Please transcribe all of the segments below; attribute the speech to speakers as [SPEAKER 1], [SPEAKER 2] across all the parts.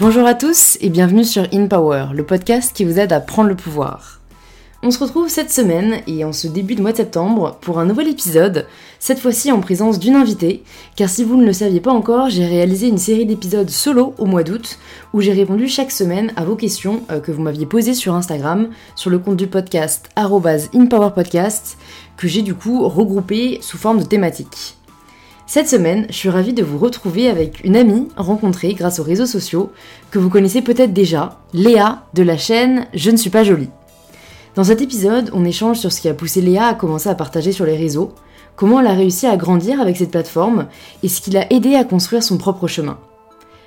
[SPEAKER 1] Bonjour à tous et bienvenue sur In Power, le podcast qui vous aide à prendre le pouvoir. On se retrouve cette semaine et en ce début de mois de septembre pour un nouvel épisode, cette fois-ci en présence d'une invitée, car si vous ne le saviez pas encore, j'ai réalisé une série d'épisodes solo au mois d'août où j'ai répondu chaque semaine à vos questions euh, que vous m'aviez posées sur Instagram, sur le compte du podcast InPowerPodcast, que j'ai du coup regroupé sous forme de thématiques. Cette semaine, je suis ravie de vous retrouver avec une amie rencontrée grâce aux réseaux sociaux que vous connaissez peut-être déjà, Léa de la chaîne Je ne suis pas jolie. Dans cet épisode, on échange sur ce qui a poussé Léa à commencer à partager sur les réseaux, comment elle a réussi à grandir avec cette plateforme et ce qui l'a aidé à construire son propre chemin.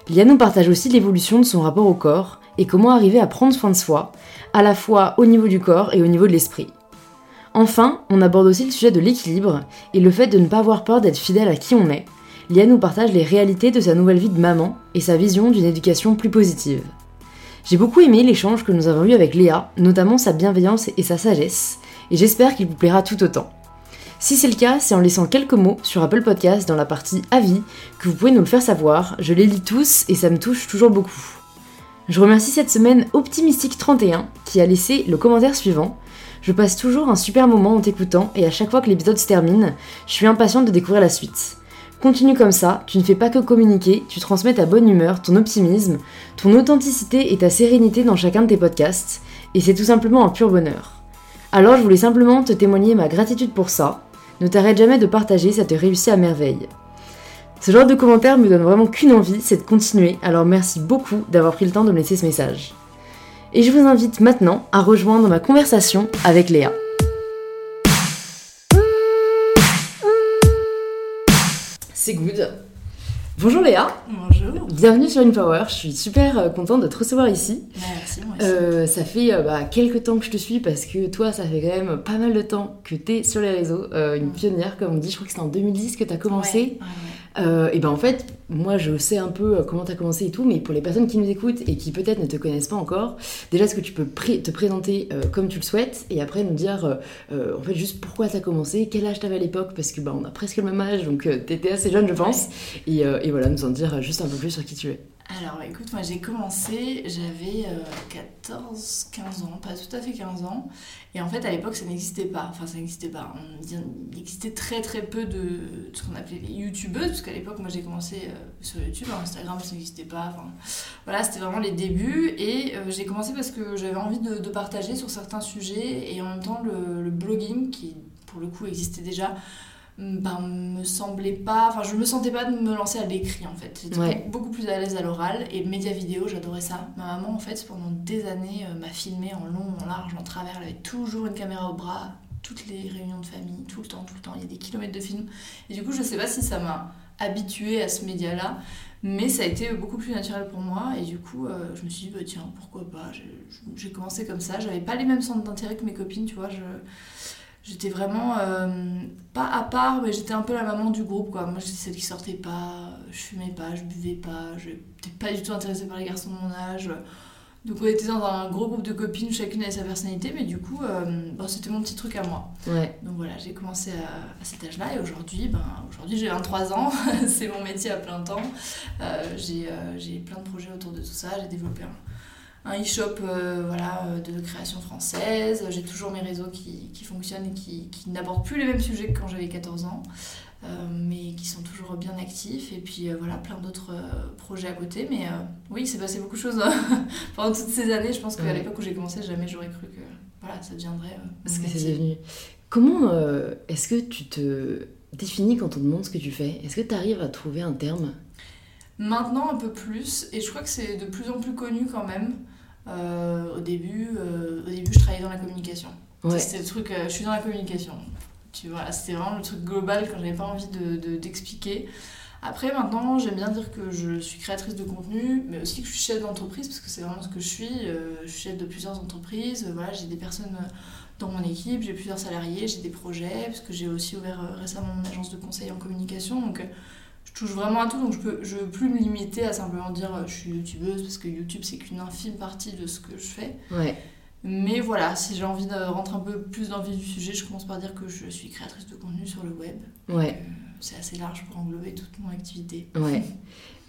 [SPEAKER 1] Léa nous partage aussi l'évolution de son rapport au corps et comment arriver à prendre soin de soi, à la fois au niveau du corps et au niveau de l'esprit. Enfin, on aborde aussi le sujet de l'équilibre et le fait de ne pas avoir peur d'être fidèle à qui on est. Lia nous partage les réalités de sa nouvelle vie de maman et sa vision d'une éducation plus positive. J'ai beaucoup aimé l'échange que nous avons eu avec Léa, notamment sa bienveillance et sa sagesse, et j'espère qu'il vous plaira tout autant. Si c'est le cas, c'est en laissant quelques mots sur Apple Podcast dans la partie avis que vous pouvez nous le faire savoir. Je les lis tous et ça me touche toujours beaucoup. Je remercie cette semaine Optimistique31 qui a laissé le commentaire suivant je passe toujours un super moment en t'écoutant et à chaque fois que l'épisode se termine, je suis impatiente de découvrir la suite. Continue comme ça, tu ne fais pas que communiquer, tu transmets ta bonne humeur, ton optimisme, ton authenticité et ta sérénité dans chacun de tes podcasts, et c'est tout simplement un pur bonheur. Alors je voulais simplement te témoigner ma gratitude pour ça. Ne t'arrête jamais de partager, ça te réussit à merveille. Ce genre de commentaires me donne vraiment qu'une envie, c'est de continuer, alors merci beaucoup d'avoir pris le temps de me laisser ce message et je vous invite maintenant à rejoindre ma conversation avec Léa. C'est good. Bonjour Léa.
[SPEAKER 2] Bonjour.
[SPEAKER 1] Bienvenue sur InPower. Je suis super euh, contente de te recevoir ici.
[SPEAKER 2] Merci, moi
[SPEAKER 1] aussi. Euh, ça fait euh, bah, quelques temps que je te suis parce que toi, ça fait quand même pas mal de temps que tu es sur les réseaux. une pionnière, comme on dit. Je crois que c'était en 2010 que tu as commencé. Euh, et ben en fait, moi je sais un peu euh, comment tu as commencé et tout, mais pour les personnes qui nous écoutent et qui peut-être ne te connaissent pas encore, déjà est-ce que tu peux te présenter euh, comme tu le souhaites et après nous dire en fait juste pourquoi tu as commencé, quel âge t'avais à l'époque, parce que bah, on a presque le même âge donc t'étais assez jeune je pense, et, voilà, nous en dire juste un peu plus sur qui tu es.
[SPEAKER 2] Alors écoute, moi j'ai commencé, j'avais 14, 15 ans, pas tout à fait 15 ans. Et en fait à l'époque ça n'existait pas. Enfin ça n'existait pas. il existait très très peu de, ce qu'on appelait les youtubeuses, parce qu'à l'époque moi j'ai commencé euh, sur YouTube, Instagram ça n'existait pas. Enfin, voilà, c'était vraiment les débuts. Et euh, j'ai commencé parce que j'avais envie de, partager sur certains sujets et en même temps le blogging qui pour le coup existait déjà ben, me semblait pas. Enfin, je me sentais pas de me lancer à l'écrit en fait. J'étais beaucoup plus à l'aise à l'oral et média vidéo, j'adorais ça. Ma maman, en fait, pendant des années, euh, m'a filmé en long, en large, en travers. Elle avait toujours une caméra au bras, toutes les réunions de famille, tout le temps, tout le temps. Il y a des kilomètres de films. Et du coup, je sais pas si ça m'a habituée à ce média-là, mais ça a été beaucoup plus naturel pour moi. Et du coup, euh, je me suis dit, bah, tiens, pourquoi pas? J'ai commencé comme ça. J'avais pas les mêmes centres d'intérêt que mes copines, tu vois. Je j'étais vraiment euh, pas à part mais j'étais un peu la maman du groupe quoi. Moi j'étais celle qui sortait pas je fumais pas je buvais pas je n'étais pas du tout intéressée par les garçons de mon âge. Donc on était dans un gros groupe de copines chacune avait sa personnalité mais du coup euh, c'était mon petit truc à moi.
[SPEAKER 1] Ouais.
[SPEAKER 2] donc voilà j'ai commencé à, cet âge là et aujourd'hui ben aujourd'hui j'ai 23 ans c'est mon métier à plein temps. Euh, j'ai plein de projets autour de tout ça j'ai développé un un e-shop euh, voilà, euh, de création française. J'ai toujours mes réseaux qui, qui fonctionnent et qui, qui n'abordent plus les mêmes sujets que quand j'avais 14 ans, euh, mais qui sont toujours bien actifs. Et puis voilà, plein d'autres projets à côté. Mais oui, il s'est passé beaucoup de choses pendant toutes ces années. Je pense qu'à l'époque où j'ai commencé, jamais j'aurais cru que voilà, ça deviendrait.
[SPEAKER 1] ce que c'est devenu. Comment est-ce que tu te définis quand on demande ce que tu fais? Est-ce que tu arrives à trouver un terme?
[SPEAKER 2] Maintenant un peu plus, et je crois que c'est de plus en plus connu quand même. Euh, au, début, euh, au début, je travaillais dans la communication. C'était le truc, euh, je suis dans la communication. Tu vois, c'était vraiment le truc global quand j'avais pas envie de, d'expliquer. Après, maintenant, j'aime bien dire que je suis créatrice de contenu, mais aussi que je suis chef d'entreprise, parce que c'est vraiment ce que je suis. je suis chef de plusieurs entreprises. voilà, j'ai des personnes dans mon équipe, j'ai plusieurs salariés, j'ai des projets, parce que j'ai aussi ouvert récemment une agence de conseil en communication. Donc, je touche vraiment à tout, donc je peux, je veux plus me limiter à simplement dire euh, je suis youtubeuse parce que YouTube c'est qu'une infime partie de ce que je fais.
[SPEAKER 1] Ouais.
[SPEAKER 2] Mais voilà, si j'ai envie de rentrer un peu plus dans le vif du sujet, je commence par dire que je suis créatrice de contenu sur le web.
[SPEAKER 1] Ouais.
[SPEAKER 2] Euh, c'est assez large pour englober toute mon activité.
[SPEAKER 1] Ouais.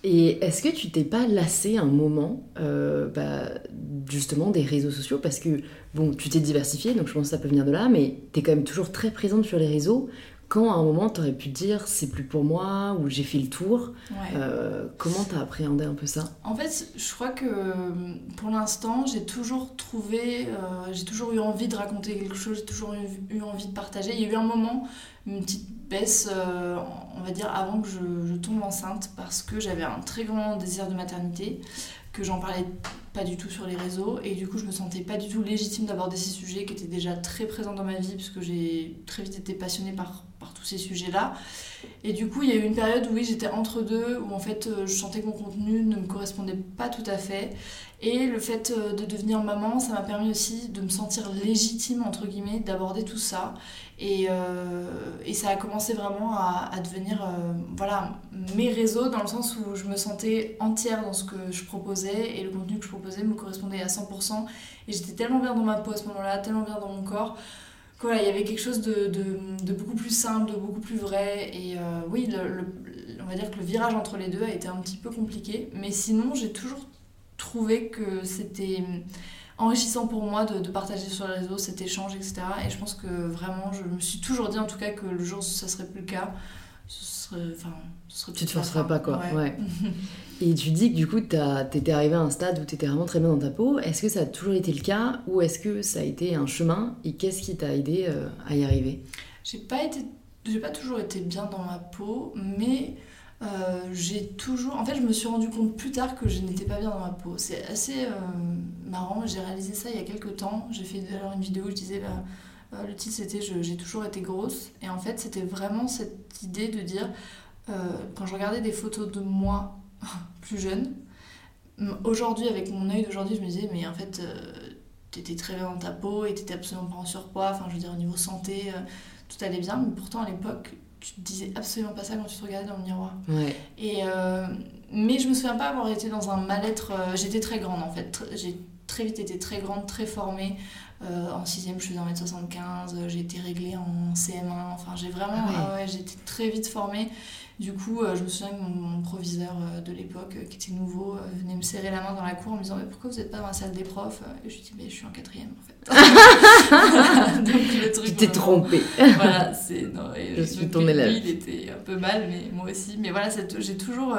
[SPEAKER 1] Et est-ce que tu t'es pas lassé un moment, euh, bah, justement, des réseaux sociaux? Parce que, bon, tu t'es diversifié, donc je pense que ça peut venir de là, mais tu es quand même toujours très présente sur les réseaux. Quand à un moment, tu aurais pu te dire c'est plus pour moi, ou j'ai fait le tour,
[SPEAKER 2] Ouais.
[SPEAKER 1] euh, comment t'as appréhendé un peu ça?
[SPEAKER 2] En fait, je crois que pour l'instant, j'ai toujours trouvé, euh, j'ai toujours eu envie de raconter quelque chose, j'ai toujours eu, eu envie de partager. Il y a eu un moment, une petite baisse, euh, on va dire, avant que je, je tombe enceinte, parce que j'avais un très grand désir de maternité, que j'en parlais pas du tout sur les réseaux, et du coup, je me sentais pas du tout légitime d'aborder ces sujets qui étaient déjà très présents dans ma vie, puisque j'ai très vite été passionnée par, par tous ces sujets-là. Et du coup, il y a eu une période où oui, j'étais entre deux, où en fait, euh, je sentais que mon contenu ne me correspondait pas tout à fait. Et le fait euh, de devenir maman, ça m'a permis aussi de me sentir légitime, entre guillemets, d'aborder tout ça. Et, euh, et ça a commencé vraiment à, devenir, voilà, mes réseaux, dans le sens où je me sentais entière dans ce que je proposais, et le contenu que je proposais me correspondait à 100%. Et j'étais tellement bien dans ma peau à ce moment-là, tellement bien dans mon corps, voilà, il y avait quelque chose de, de, de beaucoup plus simple, de beaucoup plus vrai. Et euh, oui, le, le- on va dire que le virage entre les deux a été un petit peu compliqué. Mais sinon, j'ai toujours trouvé que c'était enrichissant pour moi de, de partager sur les réseaux cet échange, etc. Et je pense que vraiment, je me suis toujours dit en tout cas que le jour où ça serait plus le cas, ce serait, enfin, ce serait
[SPEAKER 1] Tu te
[SPEAKER 2] fin.
[SPEAKER 1] pas, quoi.
[SPEAKER 2] Ouais.
[SPEAKER 1] Ouais. Et tu dis que du coup, t'étais arrivé à un stade où t'étais vraiment très bien dans ta peau. Est-ce que ça a toujours été le cas ou est-ce que ça a été un chemin et qu'est-ce qui t'a aidé euh, à y arriver?
[SPEAKER 2] J'ai pas été, pas toujours été bien dans ma peau, mais euh, j'ai toujours, en fait, je me suis rendu compte plus tard que je n'étais pas bien dans ma peau. C'est assez euh, marrant. J'ai réalisé ça il y a quelques temps. J'ai fait alors une vidéo où je disais, bah, le titre c'était j'ai toujours été grosse, et en fait, c'était vraiment cette idée de dire, quand je regardais des photos de moi plus jeune, aujourd'hui avec mon œil d'aujourd'hui, je me disais, mais en fait. euh, T'étais très bien dans ta peau et t'étais absolument pas en surpoids, enfin je veux dire au niveau santé, euh, tout allait bien, mais pourtant à l'époque, tu te disais absolument pas ça quand tu te regardais dans le miroir.
[SPEAKER 1] Ouais.
[SPEAKER 2] Et, euh, mais je me souviens pas avoir été dans un mal-être. J'étais très grande en fait. J'ai très vite été très grande, très formée. Euh, en 6ème, je faisais 1m75. euh, J'ai été réglée en CM1. Enfin, j'ai vraiment.
[SPEAKER 1] Ah ouais.
[SPEAKER 2] ouais, j'ai été très vite formée. Du coup, euh, je me souviens que mon, mon proviseur euh, de l'époque, euh, qui était nouveau, venait me serrer la main dans la cour en me disant Mais pourquoi vous n'êtes pas dans la salle des profs Et je lui dis Mais je suis en quatrième en fait. Donc le truc.
[SPEAKER 1] Tu t'es trompé.
[SPEAKER 2] voilà, c'est. non, et
[SPEAKER 1] Je suis ton élève.
[SPEAKER 2] il était un peu mal, mais moi aussi. Mais voilà, j'ai toujours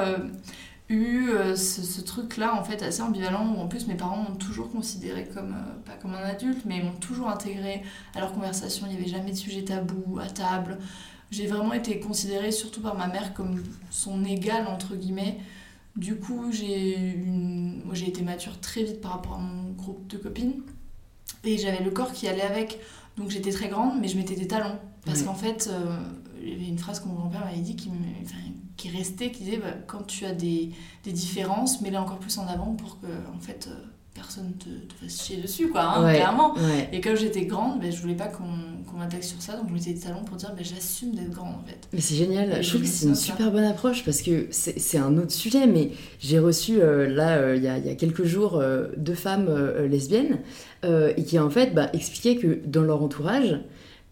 [SPEAKER 2] eu euh, ce, ce truc-là, en fait, assez ambivalent, où en plus mes parents m'ont toujours considéré comme, euh, pas comme un adulte, mais m'ont toujours intégré à leur conversation. Il n'y avait jamais de sujet tabou à table. J'ai vraiment été considérée, surtout par ma mère, comme son égale, entre guillemets. Du coup, j'ai une... j'ai été mature très vite par rapport à mon groupe de copines. Et j'avais le corps qui allait avec. Donc j'étais très grande, mais je mettais des talons. Parce qu'en fait, euh, il y avait une phrase que mon grand-père m'avait dit qui, me- enfin, qui restait, qui disait bah, quand tu as des, des différences, mets-les encore plus en avant pour que en fait, euh, personne te, te fasse chier dessus, quoi, hein,
[SPEAKER 1] Ouais.
[SPEAKER 2] clairement.
[SPEAKER 1] Ouais.
[SPEAKER 2] Et comme j'étais grande, ben, je voulais pas qu'on qu'on m'attaque sur ça, donc je mettais des talons pour dire ben, j'assume d'être grande en fait.
[SPEAKER 1] Mais c'est génial,
[SPEAKER 2] Et
[SPEAKER 1] je trouve que c'est une
[SPEAKER 2] ça.
[SPEAKER 1] super bonne approche parce que c'est un autre sujet, mais j'ai reçu euh, là euh, il y, a, y a quelques jours euh, deux femmes lesbiennes et qui en fait bah, expliquaient que dans leur entourage,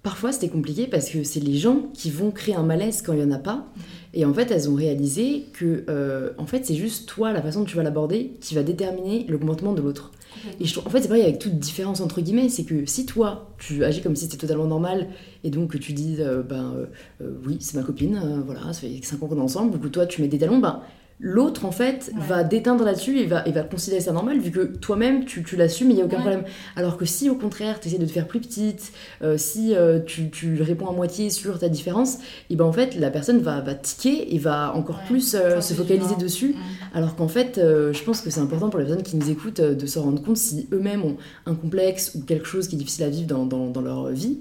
[SPEAKER 1] parfois c'était compliqué parce que c'est les gens qui vont créer un malaise quand il y en a pas. Et en fait, elles ont réalisé que euh, en fait c'est juste toi, la façon dont tu vas l'aborder, qui va déterminer le comportement de l'autre. Et je en fait, c'est pareil avec toute différence entre guillemets, c'est que si toi, tu agis comme si c'était totalement normal, et donc que tu dis, euh, ben euh, oui, c'est ma copine, voilà, ça fait 5 ans qu'on est ensemble, du coup toi, tu mets des talons, ben l'autre, en fait,
[SPEAKER 2] Ouais.
[SPEAKER 1] va déteindre là-dessus et va, et va considérer ça normal, vu que toi-même, tu, tu l'assumes, il n'y a aucun
[SPEAKER 2] Ouais.
[SPEAKER 1] problème. Alors que si, au contraire, tu essaies de te faire plus petite, euh, si euh, tu, tu réponds à moitié sur ta différence, et ben en fait, la personne va, va tiquer et va encore
[SPEAKER 2] Ouais.
[SPEAKER 1] plus euh, se focaliser dessus. Alors qu'en fait, je pense que c'est important pour les personnes qui nous écoutent de se rendre compte si eux-mêmes ont un complexe ou quelque chose qui est difficile à vivre dans, dans- dans leur vie.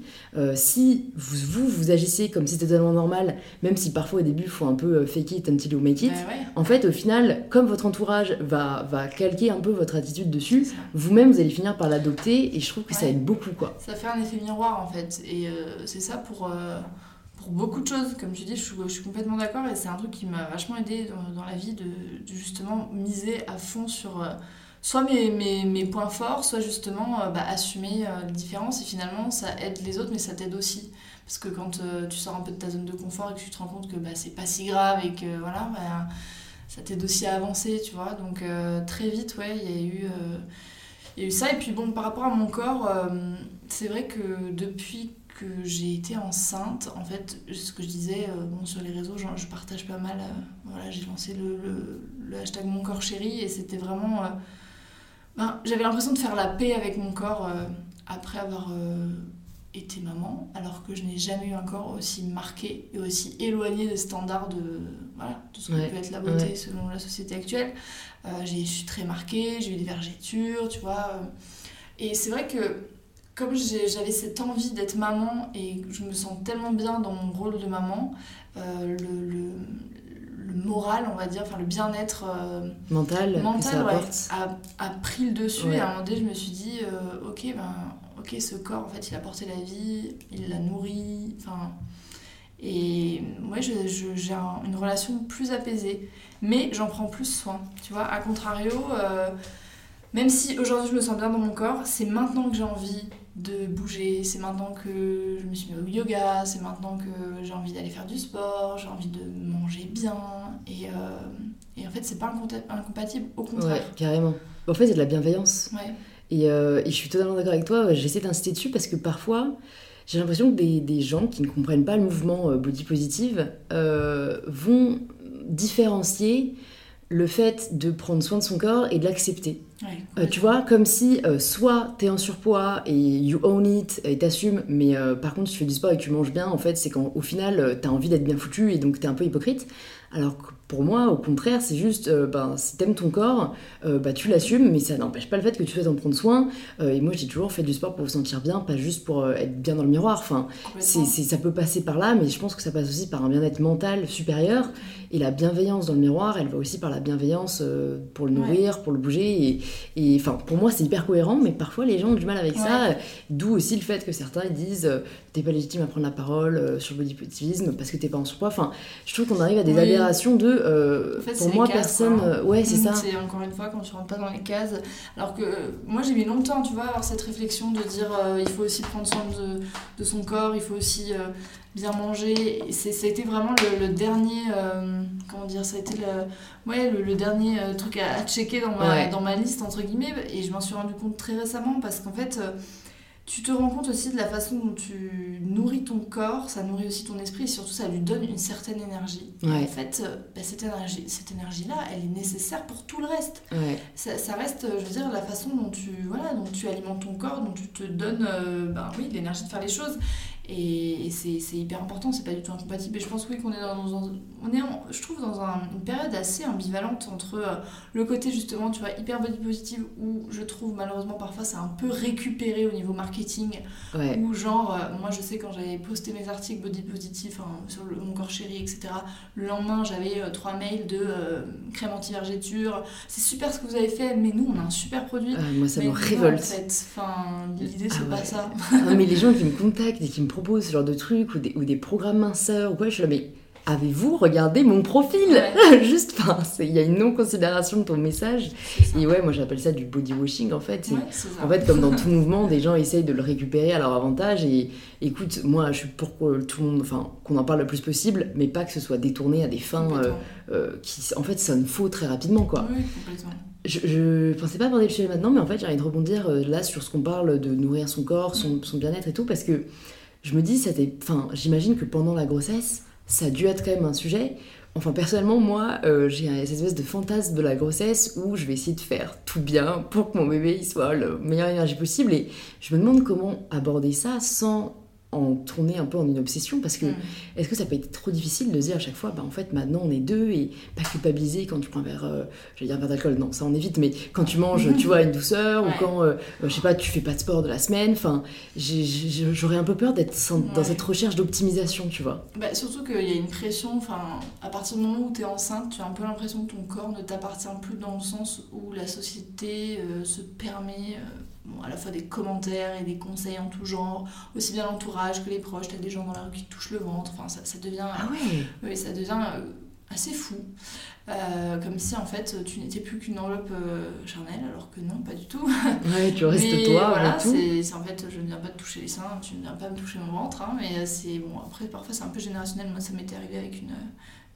[SPEAKER 1] Si vous, vous, vous agissez comme si c'était totalement normal, même si parfois au début il faut un peu fake it until you make it,
[SPEAKER 2] Bah ouais,
[SPEAKER 1] en fait, au final, comme votre entourage va, va calquer un peu votre attitude dessus, vous-même vous allez finir par l'adopter et je trouve que ça aide beaucoup quoi.
[SPEAKER 2] Ça fait un effet miroir en fait. Et euh, c'est ça pour, euh, pour beaucoup de choses. Comme tu dis, je suis, je suis complètement d'accord. Et c'est un truc qui m'a vachement aidé dans, dans la vie de, de justement miser à fond sur euh, soit mes, mes, mes points forts, soit justement bah, assumer les différences. Et finalement, ça aide les autres, mais ça t'aide aussi. Parce que quand euh, tu sors un peu de ta zone de confort et que tu te rends compte que bah, c'est pas si grave et que voilà, bah, ça t'aide aussi à avancer, tu vois. Donc très vite, ouais, il y a eu il y a eu ça. Et puis bon, par rapport à mon corps, c'est vrai que depuis que j'ai été enceinte, en fait, ce que je disais bon, sur les réseaux, je partage pas mal. voilà, j'ai lancé le, le, hashtag Mon corps chéri et c'était vraiment. Ben, j'avais l'impression de faire la paix avec mon corps après avoir été maman, alors que je n'ai jamais eu un corps aussi marqué et aussi éloigné des standards de, voilà, de ce que peut être la beauté selon la société actuelle. Euh, j'ai, je suis très marquée, j'ai eu des vergetures, tu vois. Euh. et c'est vrai que comme j'avais cette envie d'être maman et je me sens tellement bien dans mon rôle de maman, euh, le, le, moral, on va dire, enfin le bien-être
[SPEAKER 1] mental,
[SPEAKER 2] mental a, a, pris le dessus. Et à un moment donné, je me suis dit, ok, ben ok, ce corps, en fait, il a porté la vie, il l'a nourri, enfin... Et moi, j'ai une relation plus apaisée, mais j'en prends plus soin, tu vois. À contrario, euh, même si aujourd'hui je me sens bien dans mon corps, c'est maintenant que j'ai envie de bouger, c'est maintenant que je me suis mis au yoga, c'est maintenant que j'ai envie d'aller faire du sport, j'ai envie de manger bien, et, euh, et en fait, c'est pas incompatible, au contraire.
[SPEAKER 1] Ouais, carrément. En fait, c'est de la bienveillance.
[SPEAKER 2] Ouais.
[SPEAKER 1] Euh, et, je suis totalement d'accord avec toi, j'essaie d'insister dessus parce que parfois, j'ai l'impression que des, des, gens qui ne comprennent pas le mouvement euh, body positive euh, vont différencier le fait de prendre soin de son corps et de l'accepter. tu vois, comme si soit t'es en surpoids et you own it et t'assumes, mais par contre tu fais du sport et tu manges bien, en fait c'est quand au final t'as envie d'être bien foutu et donc t'es un peu hypocrite. Alors que pour moi, au contraire, c'est juste, euh, ben, si t'aimes ton corps, euh, bah, tu l'assumes, mais ça n'empêche pas le fait que tu souhaites en prendre soin. Euh, et moi, j'ai toujours fait du sport pour vous sentir bien, pas juste pour être bien dans le miroir. Enfin, c'est, ça peut passer par là, mais je pense que ça passe aussi par un bien-être mental supérieur. Et la bienveillance dans le miroir, elle va aussi par la bienveillance pour le nourrir, pour le bouger. Et, enfin, pour moi, c'est hyper cohérent, mais parfois les gens ont du mal avec ça. D'où aussi le fait que certains disent t'es pas légitime à prendre la parole sur le body positivisme parce que t'es pas en surpoids. Enfin, je trouve qu'on arrive à des de euh, pour moi personne euh, ouais c'est ça.
[SPEAKER 2] c'est encore une fois quand tu rentres pas dans les cases. Alors que moi j'ai mis longtemps tu vois avoir cette réflexion de dire euh, il faut aussi prendre soin de, de son corps il faut aussi bien manger. C'est ça a été vraiment le, dernier comment dire ça a été le ouais le, dernier truc à, checker dans ma dans ma liste entre guillemets. Et je m'en suis rendu compte très récemment parce qu'en fait tu te rends compte aussi de la façon dont tu nourris ton corps, ça nourrit aussi ton esprit et surtout ça lui donne une certaine énergie. en fait, euh, bah, cette énergie, cette énergie-là, elle est nécessaire pour tout le reste. Ça, reste, je veux dire, la façon dont tu, voilà, dont tu alimentes ton corps, dont tu te donnes euh, ben, oui, l'énergie de faire les choses. Et, c'est hyper important, c'est pas du tout incompatible. Et je pense oui qu'on est dans, on est je trouve dans une période assez ambivalente entre euh, le côté justement, tu vois, hyper body positive où je trouve malheureusement parfois c'est un peu récupéré au niveau marketing. Où genre, euh, moi je sais quand j'avais posté mes articles body positive sur le, mon corps chéri, etc. Le lendemain j'avais euh, trois mails de crème anti-vergéture. C'est super ce que vous avez fait, mais nous on a un super produit.
[SPEAKER 1] moi ça me révolte.
[SPEAKER 2] En fait. Enfin, l'idée c'est ah pas ça.
[SPEAKER 1] mais les gens qui me contactent et qui me propose ce genre de trucs ou des, ou des programmes minceurs ou quoi, je suis là, mais avez-vous regardé mon profil Juste, enfin, il y a une non-considération de ton message. Et ouais, moi j'appelle ça du body washing en fait. en fait, comme dans tout mouvement, des gens essayent de le récupérer à leur avantage. Et écoute, moi je suis pour que tout le monde, enfin, qu'on en parle le plus possible, mais pas que ce soit détourné à des fins euh, euh, qui en fait sonnent faux très rapidement quoi.
[SPEAKER 2] Oui, complètement.
[SPEAKER 1] Je, je, pensais pas aborder le sujet maintenant, mais en fait j'ai envie de rebondir euh, là sur ce qu'on parle de nourrir son corps, son, son bien-être et tout, parce que je me dis, c'était, enfin, j'imagine que pendant la grossesse, ça a dû être quand même un sujet. Enfin, personnellement, moi, euh, j'ai cette espèce de fantasme de la grossesse où je vais essayer de faire tout bien pour que mon bébé soit le meilleure énergie possible. Et je me demande comment aborder ça sans en tourner un peu en une obsession parce que mm. est-ce que ça peut être trop difficile de dire à chaque fois bah en fait maintenant on est deux et pas culpabiliser quand tu prends un verre euh, je vais dire un verre d'alcool. Non ça on évite. Mais quand tu manges tu vois une douceur ou quand euh, je sais pas tu fais pas de sport de la semaine enfin j'aurais un peu peur d'être dans cette recherche d'optimisation tu vois.
[SPEAKER 2] Bah, surtout qu'il y a une pression enfin à partir du moment où tu es enceinte tu as un peu l'impression que ton corps ne t'appartient plus dans le sens où la société euh, se permet à la fois des commentaires et des conseils en tout genre, aussi bien l'entourage que les proches, t'as des gens dans la rue qui te touchent le ventre, enfin ça, ça devient,
[SPEAKER 1] ah
[SPEAKER 2] oui, ça devient euh, assez fou. Euh, comme si en fait tu n'étais plus qu'une enveloppe euh, charnelle, alors que non, pas du tout.
[SPEAKER 1] Ouais, tu restes toi.
[SPEAKER 2] Voilà, c'est en fait, je ne viens pas te toucher les seins, tu ne viens pas me toucher mon ventre, hein, mais c'est bon, après parfois c'est un peu générationnel. Moi ça m'était arrivé avec une,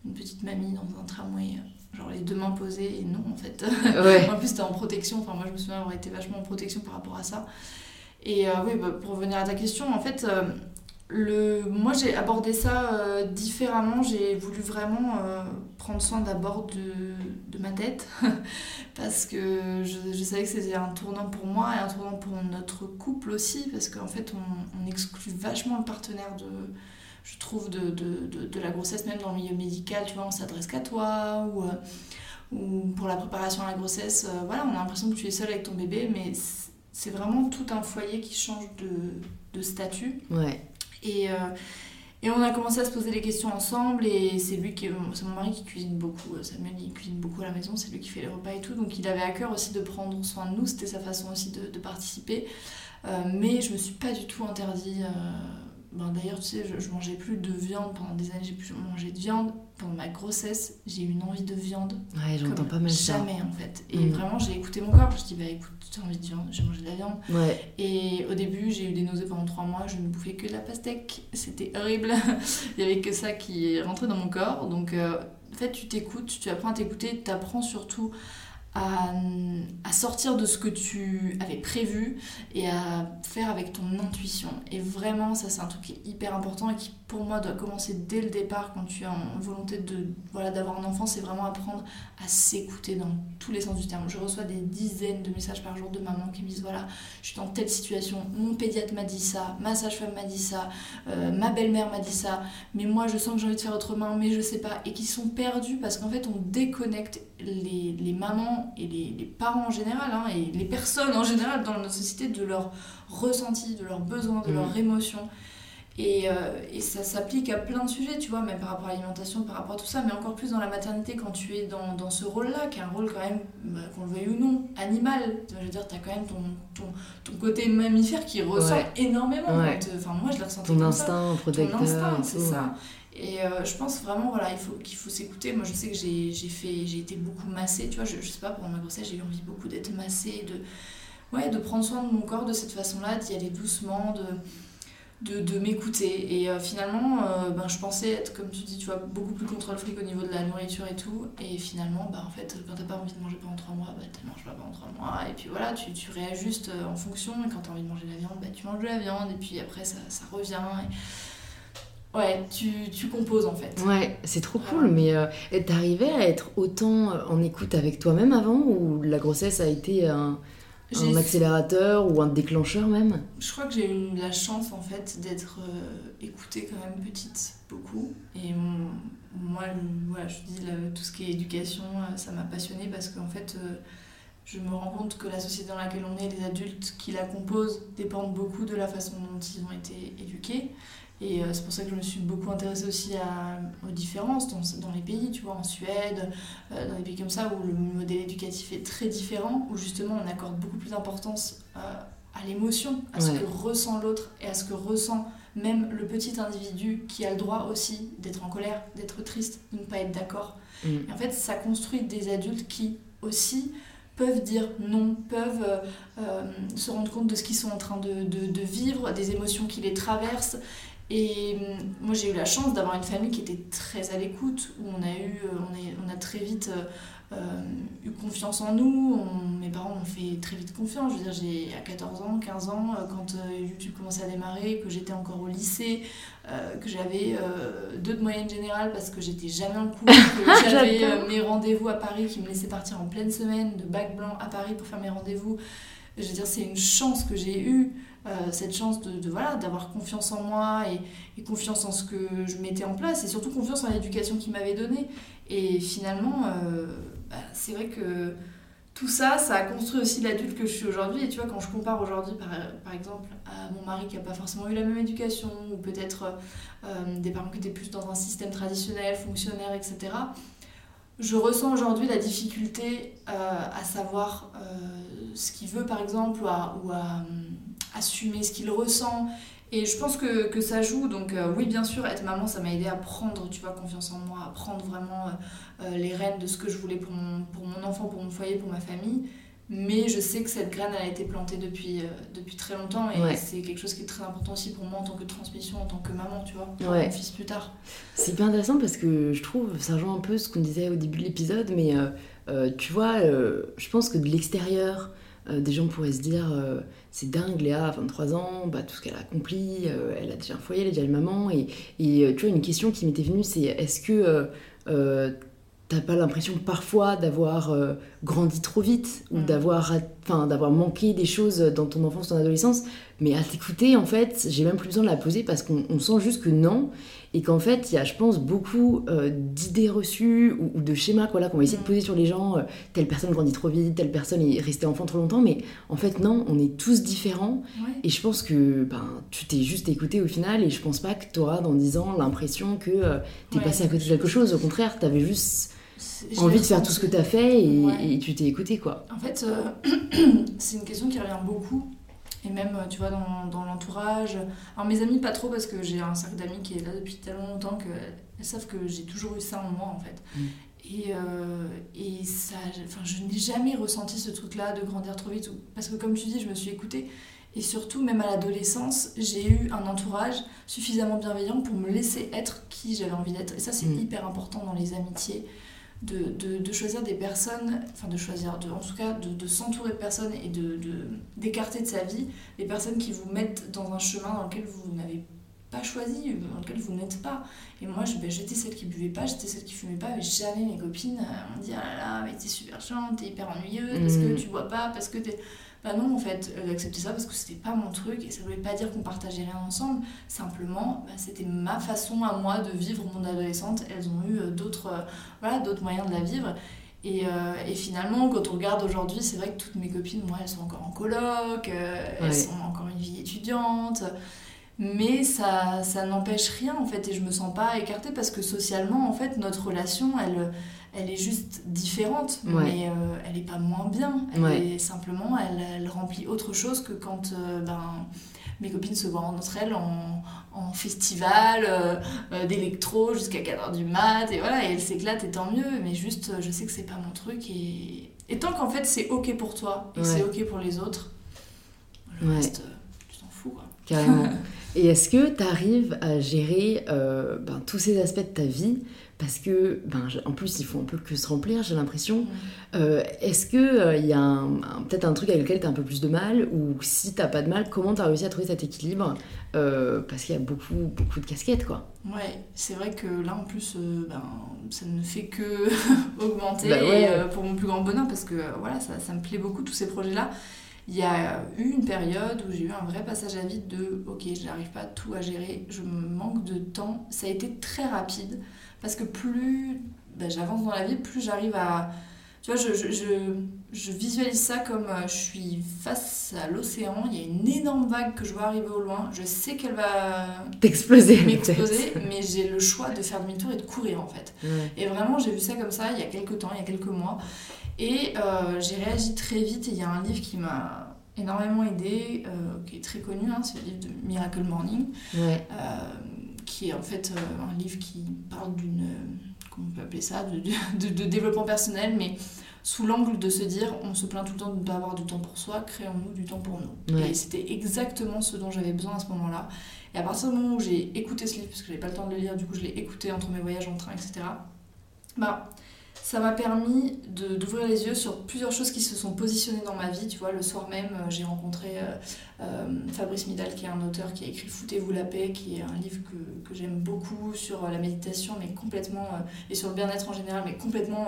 [SPEAKER 2] une petite mamie dans un tramway genre les deux mains posées et non en fait.
[SPEAKER 1] Ouais.
[SPEAKER 2] en plus t'es en protection. Enfin moi je me souviens avoir été vachement en protection par rapport à ça. Et euh, oui bah, pour revenir à ta question en fait euh, le moi j'ai abordé ça euh, différemment. J'ai voulu vraiment prendre soin d'abord de, de ma tête. Parce que je, je savais que c'était un tournant pour moi et un tournant pour notre couple aussi. Parce qu'en fait on, on exclut vachement le partenaire de je trouve, de, de, de, de la grossesse, même dans le milieu médical, tu vois, on s'adresse qu'à toi, ou, euh, ou pour la préparation à la grossesse, euh, voilà, on a l'impression que tu es seule avec ton bébé, mais c'est- vraiment tout un foyer qui change de, de statut.
[SPEAKER 1] Ouais.
[SPEAKER 2] Et, euh, et on a commencé à se poser des questions ensemble, et c'est lui qui, c'est mon mari qui cuisine beaucoup, Samuel, il cuisine beaucoup à la maison, c'est lui qui fait les repas et tout, donc il avait à cœur aussi de prendre soin de nous, c'était sa façon aussi de, de participer. Euh, mais je me suis pas du tout interdit. euh, D'ailleurs, tu sais, je, je mangeais plus de viande pendant des années, j'ai plus mangé de viande. Pendant ma grossesse, j'ai eu une envie de viande
[SPEAKER 1] Ouais, j'entends pas mal ça.
[SPEAKER 2] jamais en fait. Et
[SPEAKER 1] Mm.
[SPEAKER 2] vraiment, j'ai écouté mon corps. Je dis, bah écoute, tu as envie de viande, j'ai mangé de la viande.
[SPEAKER 1] Ouais.
[SPEAKER 2] Et au début, j'ai eu des nausées pendant trois mois, je ne bouffais que de la pastèque. C'était horrible. Il y avait que ça qui rentrait dans mon corps. Donc, euh, en fait, tu t'écoutes, tu apprends à t'écouter, tu apprends surtout à, sortir de ce que tu avais prévu et à faire avec ton intuition. Et vraiment, ça, c'est un truc qui est hyper important et qui, pour moi, doit commencer dès le départ quand tu as en volonté de voilà d'avoir un enfant. C'est vraiment apprendre à s'écouter dans tous les sens du terme. Je reçois des dizaines de messages par jour de mamans qui me disent voilà, je suis dans telle situation, mon pédiatre m'a dit ça, ma sage-femme m'a dit ça, euh, ma belle-mère m'a dit ça, mais moi je sens que j'ai envie de faire autrement, mais je sais pas, et qui sont perdus parce qu'en fait on déconnecte les, les mamans et les, les parents en général, hein, et les personnes en général dans notre société de leur ressenti, de leurs besoins, de
[SPEAKER 1] Mhm.
[SPEAKER 2] leurs émotions. Et, euh, et ça s'applique à plein de sujets, tu vois, même par rapport à l'alimentation, par rapport à tout ça, mais encore plus dans la maternité quand tu es dans, dans ce rôle-là, qui est un rôle quand même, bah, qu'on le veuille ou non, animal. Je veux dire, tu as quand même ton, ton, ton côté mammifère qui ressent
[SPEAKER 1] Ouais.
[SPEAKER 2] énormément.
[SPEAKER 1] Ouais.
[SPEAKER 2] Enfin, moi, je l'ai ressenti
[SPEAKER 1] Ton
[SPEAKER 2] comme ça
[SPEAKER 1] instinct protecteur.
[SPEAKER 2] ton instinct, c'est ça. Et euh, je pense vraiment voilà, il faut qu'il faut s'écouter. Moi, je sais que j'ai j'ai fait, j'ai été beaucoup massée. Tu vois, je, je sais pas pendant ma grossesse, j'ai eu envie beaucoup d'être massée, de ouais, de prendre soin de mon corps de cette façon-là, d'y aller doucement, de de, de m'écouter. Et euh, finalement, euh, ben, je pensais être, comme tu dis, tu vois, beaucoup plus contrôle fric au niveau de la nourriture et tout. Et finalement, bah, en fait, quand t'as pas envie de manger pendant trois mois, bah, tu manges pas pendant trois mois. Et puis voilà, tu, tu réajustes euh, en fonction. Et quand t'as envie de manger de la viande, bah, tu manges de la viande. Et puis après, ça, ça revient. Et... Ouais, tu, tu composes en fait.
[SPEAKER 1] Ouais, c'est trop
[SPEAKER 2] Voilà.
[SPEAKER 1] cool, mais euh, t'arrivais à être autant en écoute avec toi-même avant ou la grossesse a été un, un accélérateur ou un déclencheur même
[SPEAKER 2] Je crois que j'ai eu la chance en fait d'être euh, écoutée quand même petite, beaucoup. Et mon- moi, le- voilà, je dis, tout ce qui est éducation, euh, ça m'a passionnée parce qu'en fait, euh, je me rends compte que la société dans laquelle on est, les adultes qui la composent, dépendent beaucoup de la façon dont ils ont été éduqués. Et euh, c'est pour ça que je me suis beaucoup intéressée aussi à, aux différences dans, dans les pays, tu vois, en Suède, euh, dans des pays comme ça où le modèle éducatif est très différent, où justement on accorde beaucoup plus d'importance euh, à l'émotion, à ce
[SPEAKER 1] Ouais.
[SPEAKER 2] que ressent l'autre et à ce que ressent même le petit individu qui a le droit aussi d'être en colère, d'être triste, de ne pas être d'accord.
[SPEAKER 1] Mm.
[SPEAKER 2] Et en fait, ça construit des adultes qui aussi peuvent dire non, peuvent euh, se rendre compte de ce qu'ils sont en train de, de- de vivre, des émotions qui les traversent. Et hum, moi, j'ai eu la chance d'avoir une famille qui était très à l'écoute, où on a, eu, euh, on est, on a très vite euh, euh, eu confiance en nous. On- mes parents m'ont fait très vite confiance. Je veux dire, j'ai à 14 ans, 15 ans, euh, quand euh, YouTube commençait à démarrer, que j'étais encore au lycée, euh, que j'avais euh, deux de moyenne générale parce que j'étais jamais en cours, que j'avais euh, mes rendez-vous à Paris qui me laissaient partir en pleine semaine de bac blanc à Paris pour faire mes rendez-vous. Je veux dire, c'est une chance que j'ai eue, euh, cette chance de, voilà, d'avoir confiance en moi et, confiance en ce que je mettais en place et surtout confiance en l'éducation qu'ils m'avaient donnée. Et finalement, euh, bah, c'est vrai que tout ça, ça a construit aussi l'adulte que je suis aujourd'hui. Et tu vois, quand je compare aujourd'hui, par, par exemple, à mon mari qui n'a pas forcément eu la même éducation, ou peut-être euh, des parents qui étaient plus dans un système traditionnel, fonctionnaire, etc., je ressens aujourd'hui la difficulté euh, à savoir euh, ce qu'il veut, par exemple, ou à, euh, assumer ce qu'il ressent. Et je pense que, ça joue. Donc oui, bien sûr, être maman, ça m'a aidé à prendre, tu vois, confiance en moi, à prendre vraiment les rênes de ce que je voulais pour mon enfant, pour mon foyer, pour ma famille. Mais je sais que cette graine a été plantée depuis, euh, depuis très longtemps et
[SPEAKER 1] Ouais.
[SPEAKER 2] c'est quelque chose qui est très important aussi pour moi en tant que transmission, en tant que maman, tu vois, pour
[SPEAKER 1] Ouais.
[SPEAKER 2] mon fils plus tard.
[SPEAKER 1] C'est hyper intéressant parce que je trouve, ça rejoint un peu ce qu'on disait au début de l'épisode, mais euh, euh, tu vois, je pense que de l'extérieur, des gens pourraient se dire c'est dingue, Léa a 23 ans, bah, tout ce qu'elle a accompli, elle a déjà un foyer, elle est déjà une maman. Et, et, tu vois, une question qui m'était venue, c'est est-ce que t'as pas l'impression parfois d'avoir euh, grandi trop vite ou
[SPEAKER 2] Mm.
[SPEAKER 1] d'avoir rat- enfin, d'avoir manqué des choses dans ton enfance, ton adolescence Mais à t'écouter, en fait, j'ai même plus besoin de la poser parce qu'on on sent juste que non. Et qu'en fait, il y a, je pense, beaucoup euh, d'idées reçues ou, ou de schémas voilà, qu'on va essayer de
[SPEAKER 2] Mm.
[SPEAKER 1] poser sur les gens. euh, telle personne grandit trop vite, telle personne est restée enfant trop longtemps. Mais en fait, non, on est tous différents.
[SPEAKER 2] Ouais.
[SPEAKER 1] Et je pense que ben, tu t'es juste écouté au final. Et je pense pas que tu auras dans 10 ans l'impression que t'es
[SPEAKER 2] Ouais.
[SPEAKER 1] passé à côté de quelque chose. Au contraire, t'avais juste envie de faire tout ce que
[SPEAKER 2] ressenti.
[SPEAKER 1] t'as fait et,
[SPEAKER 2] Ouais.
[SPEAKER 1] et tu t'es écouté, quoi.
[SPEAKER 2] En fait, euh, c'est une question qui revient beaucoup. Et même, euh, tu vois, dans, dans l'entourage. Alors, mes amis, pas trop, parce que j'ai un cercle d'amis qui est là depuis tellement longtemps qu'elles savent que j'ai toujours eu ça en moi, en fait.
[SPEAKER 1] Mm.
[SPEAKER 2] Et, euh, et ça, enfin, je n'ai jamais ressenti ce truc-là de grandir trop vite. Parce que, comme tu dis, je me suis écoutée. Et surtout, même à l'adolescence, j'ai eu un entourage suffisamment bienveillant pour me laisser être qui j'avais envie d'être. Et ça, c'est
[SPEAKER 1] Mm.
[SPEAKER 2] hyper important dans les amitiés de, de, de choisir des personnes, enfin de choisir, de, en tout cas de, de s'entourer de personnes et de, de- d'écarter de sa vie les personnes qui vous mettent dans un chemin dans lequel vous n'avez pas choisi, dans lequel vous n'êtes pas. Et moi, ben, j'étais celle qui buvait pas, j'étais celle qui fumait pas, mais jamais mes copines euh, m'ont dit Ah là là, mais t'es super chiante, t'es hyper ennuyeuse, parce que
[SPEAKER 1] Mm.
[SPEAKER 2] tu bois pas, parce que t'es. Bah non, en fait, elles acceptaient ça parce que c'était pas mon truc et ça voulait pas dire qu'on partageait rien ensemble. Simplement, bah, c'était ma façon à moi de vivre mon adolescente. Elles ont eu euh, d'autres euh, voilà, d'autres moyens de la vivre. Et, euh, et finalement, quand on regarde aujourd'hui, c'est vrai que toutes mes copines, moi, elles sont encore en coloc, euh,
[SPEAKER 1] Ouais.
[SPEAKER 2] elles sont encore une vie étudiante. Mais ça, ça n'empêche rien, en fait, et je me sens pas écartée parce que socialement, en fait, notre relation, elle, elle est juste différente,
[SPEAKER 1] Ouais.
[SPEAKER 2] mais euh, elle est pas moins bien. Elle
[SPEAKER 1] Ouais.
[SPEAKER 2] est simplement, elle, elle remplit autre chose que quand euh, ben, mes copines se voient entre elles en, en festival euh, d'électro jusqu'à 4h du mat, et voilà, et elles s'éclatent, et tant mieux, mais juste, je sais que c'est pas mon truc, et, et tant qu'en fait, c'est ok pour toi, et
[SPEAKER 1] Ouais.
[SPEAKER 2] c'est ok pour les autres, le reste, tu t'en fous, quoi.
[SPEAKER 1] Carrément. Et est-ce que tu arrives à gérer ben, tous ces aspects de ta vie Parce que, ben, en plus, il faut un peu que se remplir, j'ai l'impression. Euh, est-ce qu'il il y a un- un- peut-être un truc avec lequel tu as un peu plus de mal Ou si t'as pas de mal, comment tu as réussi à trouver cet équilibre Euh, Parce qu'il y a beaucoup, beaucoup de casquettes, quoi.
[SPEAKER 2] Ouais, c'est vrai que là en plus, euh, ben, ça ne fait que augmenter
[SPEAKER 1] Bah ouais.
[SPEAKER 2] et, euh, pour mon plus grand bonheur parce que euh, voilà, ça, ça me plaît beaucoup tous ces projets-là. Il y a eu une période où j'ai eu un vrai passage à vide de ok, je n'arrive pas tout à gérer, je me manque de temps. Ça a été très rapide parce que plus ben, j'avance dans la vie, plus j'arrive à. Tu vois, je, je, je, je visualise ça comme euh, je suis face à l'océan, il y a une énorme vague que je vois arriver au loin, je sais qu'elle va
[SPEAKER 1] T'exploser.
[SPEAKER 2] m'exploser, mais j'ai le choix de faire demi-tour et de courir en fait.
[SPEAKER 1] Ouais.
[SPEAKER 2] Et vraiment, j'ai vu ça comme ça il y a quelques temps, il y a quelques mois. Et euh, j'ai réagi très vite et il y a un livre qui m'a énormément aidé, euh, qui est très connu, hein, c'est le livre de Miracle Morning,
[SPEAKER 1] Ouais.
[SPEAKER 2] euh, qui est en fait un livre qui parle d'une, comment on peut appeler ça, de, de- de développement personnel, mais sous l'angle de se dire on se plaint tout le temps de ne pas avoir du temps pour soi, créons-nous du temps pour nous.
[SPEAKER 1] Ouais.
[SPEAKER 2] Et c'était exactement ce dont j'avais besoin à ce moment-là. Et à partir du moment où j'ai écouté ce livre, parce que j'avais pas le temps de le lire, du coup je l'ai écouté entre mes voyages en train, etc. Bah, ça m'a permis d'ouvrir les yeux sur plusieurs choses qui se sont positionnées dans ma vie. Tu vois, le soir même, euh, j'ai rencontré euh, euh, Fabrice Midal, qui est un auteur qui a écrit Foutez-vous la paix, qui est un livre que, que j'aime beaucoup sur la méditation, mais complètement, et sur le bien-être en général, mais complètement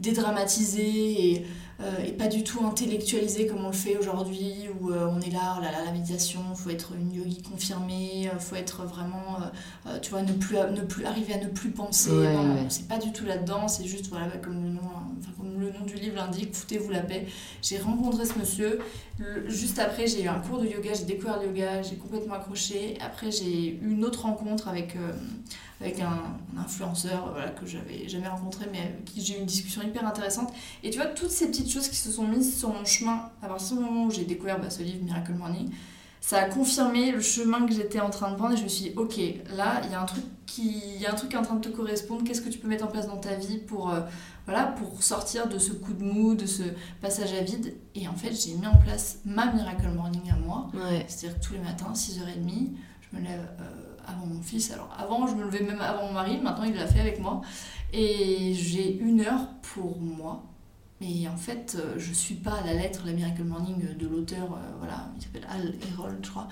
[SPEAKER 2] dédramatisé et, euh, et pas du tout intellectualisé comme on le fait aujourd'hui, où euh, on est là, oh là là, la méditation, faut être une yogi confirmée, euh, faut être vraiment, euh, tu vois, ne plus, ne plus arriver à ne plus penser.
[SPEAKER 1] Ouais,
[SPEAKER 2] Non, non,
[SPEAKER 1] ouais.
[SPEAKER 2] c'est pas du tout là-dedans, c'est juste, voilà, bah, comme, le nom, enfin, comme le nom du livre l'indique, foutez-vous la paix. J'ai rencontré ce monsieur, le- juste après, j'ai eu un cours de yoga, j'ai découvert le yoga, j'ai complètement accroché. Après, j'ai eu une autre rencontre avec, avec un, un influenceur voilà, que j'avais jamais rencontré, mais avec qui j'ai eu une discussion hyper intéressante. Et tu vois, toutes ces petites choses qui se sont mises sur mon chemin à partir du moment où j'ai découvert bah, ce livre Miracle Morning, ça a confirmé le chemin que j'étais en train de prendre et je me suis dit, ok, là, il y a un truc qui, il y a un truc qui est en train de te correspondre. Qu'est-ce que tu peux mettre en place dans ta vie pour, euh, voilà, pour sortir de ce coup de mou, de ce passage à vide? Et en fait, j'ai mis en place ma miracle morning à moi. C'est-à-dire que tous les matins, 6h30, je me lève euh, avant mon fils. Alors avant, je me levais même avant mon mari. Maintenant, il l'a fait avec moi. Et j'ai une heure pour moi mais en fait, euh, je suis pas à la lettre la Miracle Morning de l'auteur, euh, voilà, il s'appelle Al Herold, je crois.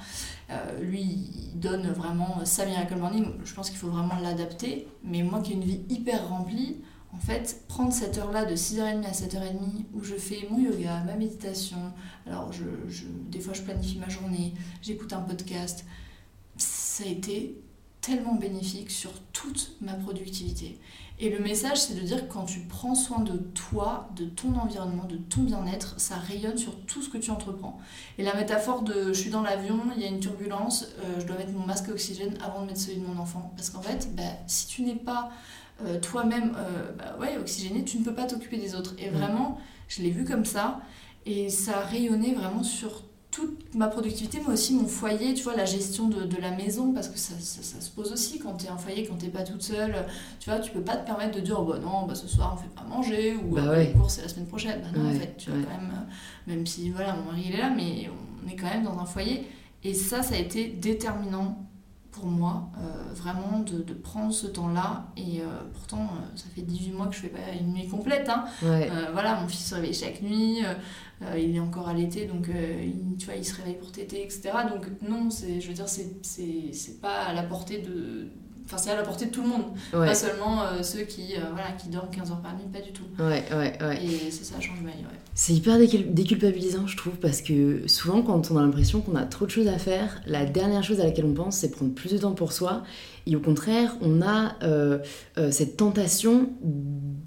[SPEAKER 2] Euh, lui, il donne vraiment sa Miracle Morning. Je pense qu'il faut vraiment l'adapter. Mais moi qui ai une vie hyper remplie, en fait, prendre cette heure-là de 6h30 à 7h30 où je fais mon yoga, ma méditation, alors je, des fois je planifie ma journée, j'écoute un podcast, ça a été tellement bénéfique sur toute ma productivité. Et le message, c'est de dire que quand tu prends soin de toi, de ton environnement, de ton bien-être, ça rayonne sur tout ce que tu entreprends. Et la métaphore de je suis dans l'avion, il y a une turbulence, euh, je dois mettre mon masque oxygène avant de mettre celui de mon enfant. Parce qu'en fait, bah, si tu n'es pas euh, toi-même euh, bah, ouais, oxygéné, tu ne peux pas t'occuper des autres. Et mm. vraiment, je l'ai vu comme ça. Et ça a rayonné vraiment sur toute ma productivité, mais aussi mon foyer, tu vois, la gestion de, de la maison, parce que ça, ça, se pose aussi quand tu es en foyer, quand tu pas toute seule. Tu vois, tu peux pas te permettre de dire, oh, bah non, bah, ce soir on fait pas manger, ou bah euh, les courses c'est la semaine prochaine. Bah non, en fait, tu vois, quand même, euh, même si voilà, mon mari il est là, mais on est quand même dans un foyer. Et ça, ça a été déterminant pour moi, euh, vraiment de, de, prendre ce temps-là. Et pourtant, ça fait 18 mois que je fais pas une nuit complète. Hein. voilà, mon fils se réveille chaque nuit. Euh, il est encore à l'été, donc euh, il, tu vois, il se réveille pour téter, etc. Donc non, c'est, je veux dire, c'est pas à la portée de... Enfin, c'est à la portée de tout le monde. Pas seulement euh, ceux qui, voilà, qui dorment 15 heures par nuit, pas du tout.
[SPEAKER 1] Ouais, ouais, ouais.
[SPEAKER 2] Et c'est ça, change ma vie, ouais.
[SPEAKER 1] C'est hyper déculpabilisant, je trouve, parce que souvent, quand on a l'impression qu'on a trop de choses à faire, la dernière chose à laquelle on pense, c'est prendre plus de temps pour soi. Et au contraire, on a cette tentation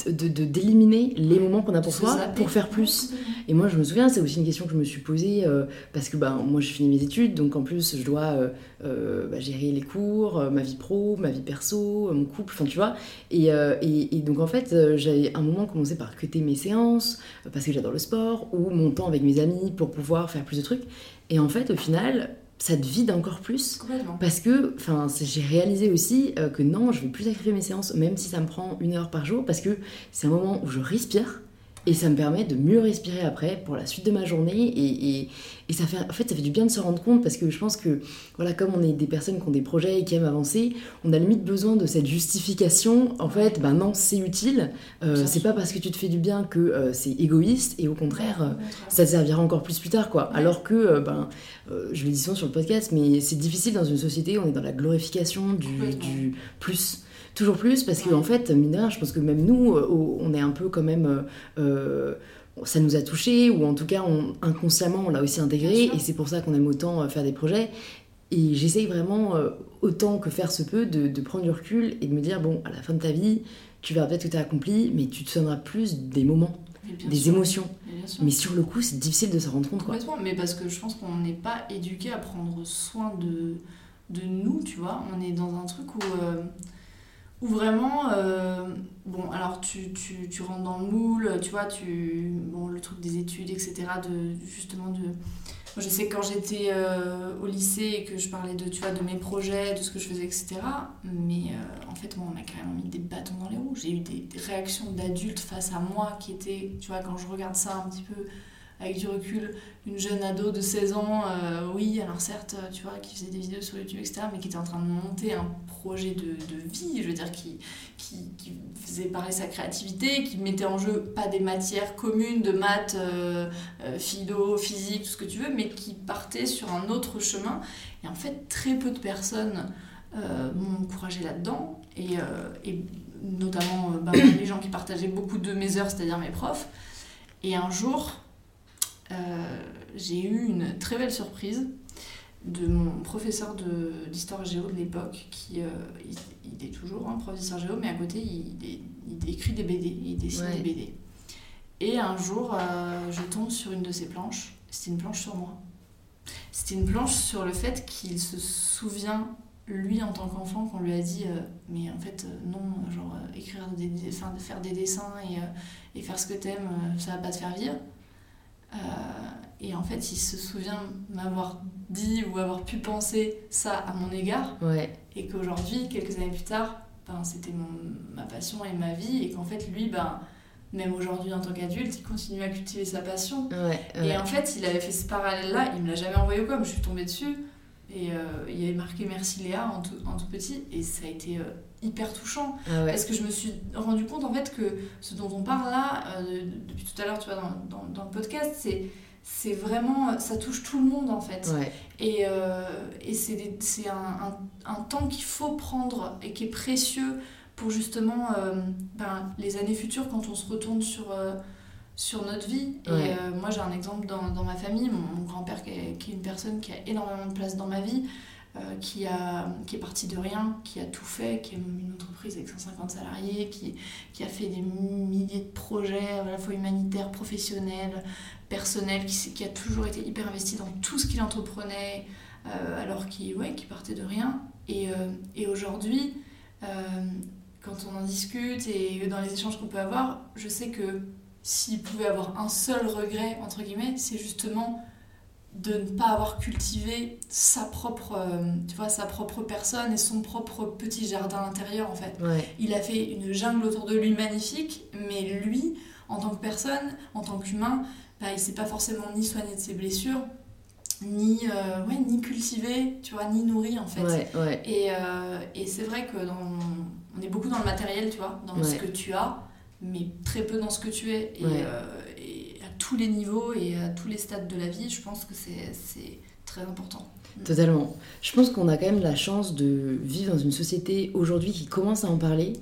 [SPEAKER 1] de, d'éliminer les moments qu'on a pour soi pour faire plus. Et moi, je me souviens, c'est aussi une question que je me suis posée euh, parce que ben, moi, je finis mes études, donc en plus, je dois euh, euh, bah, gérer les cours, ma vie pro, ma vie perso, mon couple, enfin, tu vois. Et, et, et, donc, en fait, j'ai un moment commencé par cuter mes séances parce que j'adore le sport ou mon temps avec mes amis pour pouvoir faire plus de trucs. Et en fait, au final, ça te vide encore plus. Parce que j'ai réalisé aussi euh, que non, je vais plus sacrifier mes séances, même si ça me prend une heure par jour, parce que c'est un moment où je respire et ça me permet de mieux respirer après pour la suite de ma journée. Et, et, et, ça fait, en fait, ça fait du bien de se rendre compte parce que je pense que, voilà, comme on est des personnes qui ont des projets et qui aiment avancer, on a limite besoin de cette justification. En fait, ben non, c'est utile. Euh, c'est pas parce que tu te fais du bien que euh, c'est égoïste et au contraire, euh, ça te servira encore plus plus tard, quoi. Alors que, ben, je le dis souvent sur le podcast, mais c'est difficile dans une société où on est dans la glorification du, du plus toujours plus parce que en fait mine je pense que même nous euh, on est un peu quand même euh, euh, ça nous a touché ou en tout cas inconsciemment on l'a aussi intégré et c'est pour ça qu'on aime autant faire des projets et j'essaye vraiment autant que faire se peut de, prendre du recul et de me dire bon à la fin de ta vie tu verras peut-être que tu as accompli mais tu te souviendras plus des moments des émotions. Mais, sur le coup, c'est difficile de se rendre compte. Quoi.
[SPEAKER 2] mais parce que je pense qu'on n'est pas éduqué à prendre soin de, de nous, tu vois. On est dans un truc où ou vraiment, euh, bon, alors tu, tu, tu, rentres dans le moule, tu vois, tu, bon, le truc des études, etc., de, justement de... Je sais que quand j'étais euh, au lycée et que je parlais de, tu vois, de mes projets, de ce que je faisais, etc., mais euh, en fait, moi, on m'a carrément mis des bâtons dans les roues. J'ai eu des, des réactions d'adultes face à moi qui étaient, tu vois, quand je regarde ça un petit peu avec du recul, une jeune ado de 16 ans, euh, oui, alors certes, tu vois, qui faisait des vidéos sur YouTube, etc., mais qui était en train de monter un projet de, de vie, je veux dire, qui, qui, faisait parler sa créativité, qui mettait en jeu pas des matières communes de maths, euh, euh, philo, physique, tout ce que tu veux, mais qui partait sur un autre chemin. Et en fait, très peu de personnes m'ont encouragé là-dedans, et, et notamment bah, les gens qui partageaient beaucoup de mes heures, c'est-à-dire mes profs. Et un jour, euh, j'ai eu une très belle surprise de mon professeur d'histoire géo de l'époque, qui euh, il, est toujours un professeur géo, mais à côté il, il écrit des BD, il dessine des BD. Et un jour, euh, je tombe sur une de ses planches, c'était une planche sur moi. C'était une planche sur le fait qu'il se souvient, lui en tant qu'enfant, qu'on lui a dit Mais en fait, non, genre écrire des, faire des dessins et, et faire ce que t'aimes, ça va pas te faire vivre. Euh, et en fait, il se souvient m'avoir dit ou avoir pu penser ça à mon égard.
[SPEAKER 1] Ouais.
[SPEAKER 2] Et qu'aujourd'hui, quelques années plus tard, ben, c'était ma passion et ma vie. Et qu'en fait, lui, ben, même aujourd'hui en tant qu'adulte, il continue à cultiver sa passion.
[SPEAKER 1] Ouais.
[SPEAKER 2] Et en fait, il avait fait ce parallèle-là, il me l'a jamais envoyé au com, je suis tombée dessus. Et euh, il y avait marqué Merci Léa en tout, en tout petit, et ça a été euh, hyper touchant.
[SPEAKER 1] Ah ouais.
[SPEAKER 2] Parce que je me suis rendu compte en fait que ce dont on parle là, euh, de- depuis tout à l'heure, tu vois, dans, dans, dans le podcast, c'est. C'est vraiment, ça touche tout le monde en fait.
[SPEAKER 1] Ouais.
[SPEAKER 2] Et, euh, et c'est un, un, un temps qu'il faut prendre et qui est précieux pour justement euh, ben, les années futures quand on se retourne sur, sur notre vie. Et
[SPEAKER 1] Ouais.
[SPEAKER 2] euh, moi j'ai un exemple dans, dans ma famille, mon, mon grand-père qui est une personne qui a énormément de place dans ma vie, euh, qui, a, qui est parti de rien, qui a tout fait, qui a une entreprise avec 150 salariés, qui, qui a fait des milliers de projets à la fois humanitaires, professionnels, personnels, qui, qui a toujours été hyper investi dans tout ce qu'il entreprenait, euh, alors qu'il ouais, qu'il partait de rien. Et, euh, et aujourd'hui, quand on en discute et dans les échanges qu'on peut avoir, je sais que s'il pouvait avoir un seul regret, entre guillemets, c'est justement de ne pas avoir cultivé sa propre, euh, tu vois, sa propre personne et son propre petit jardin intérieur en fait.
[SPEAKER 1] Ouais.
[SPEAKER 2] Il a fait une jungle autour de lui magnifique, mais lui, en tant que personne, en tant qu'humain, bah, il s'est pas forcément ni soigné de ses blessures, ni, euh, ouais, ni cultivé, tu vois, ni nourri en fait.
[SPEAKER 1] Ouais. Ouais.
[SPEAKER 2] Et, euh, et c'est vrai que dans, on est beaucoup dans le matériel, tu vois, dans ce que tu as, mais très peu dans ce que tu es. Et, euh, tous les niveaux et à tous les stades de la vie, je pense que c'est très important.
[SPEAKER 1] Totalement. Je pense qu'on a quand même la chance de vivre dans une société aujourd'hui qui commence à en parler.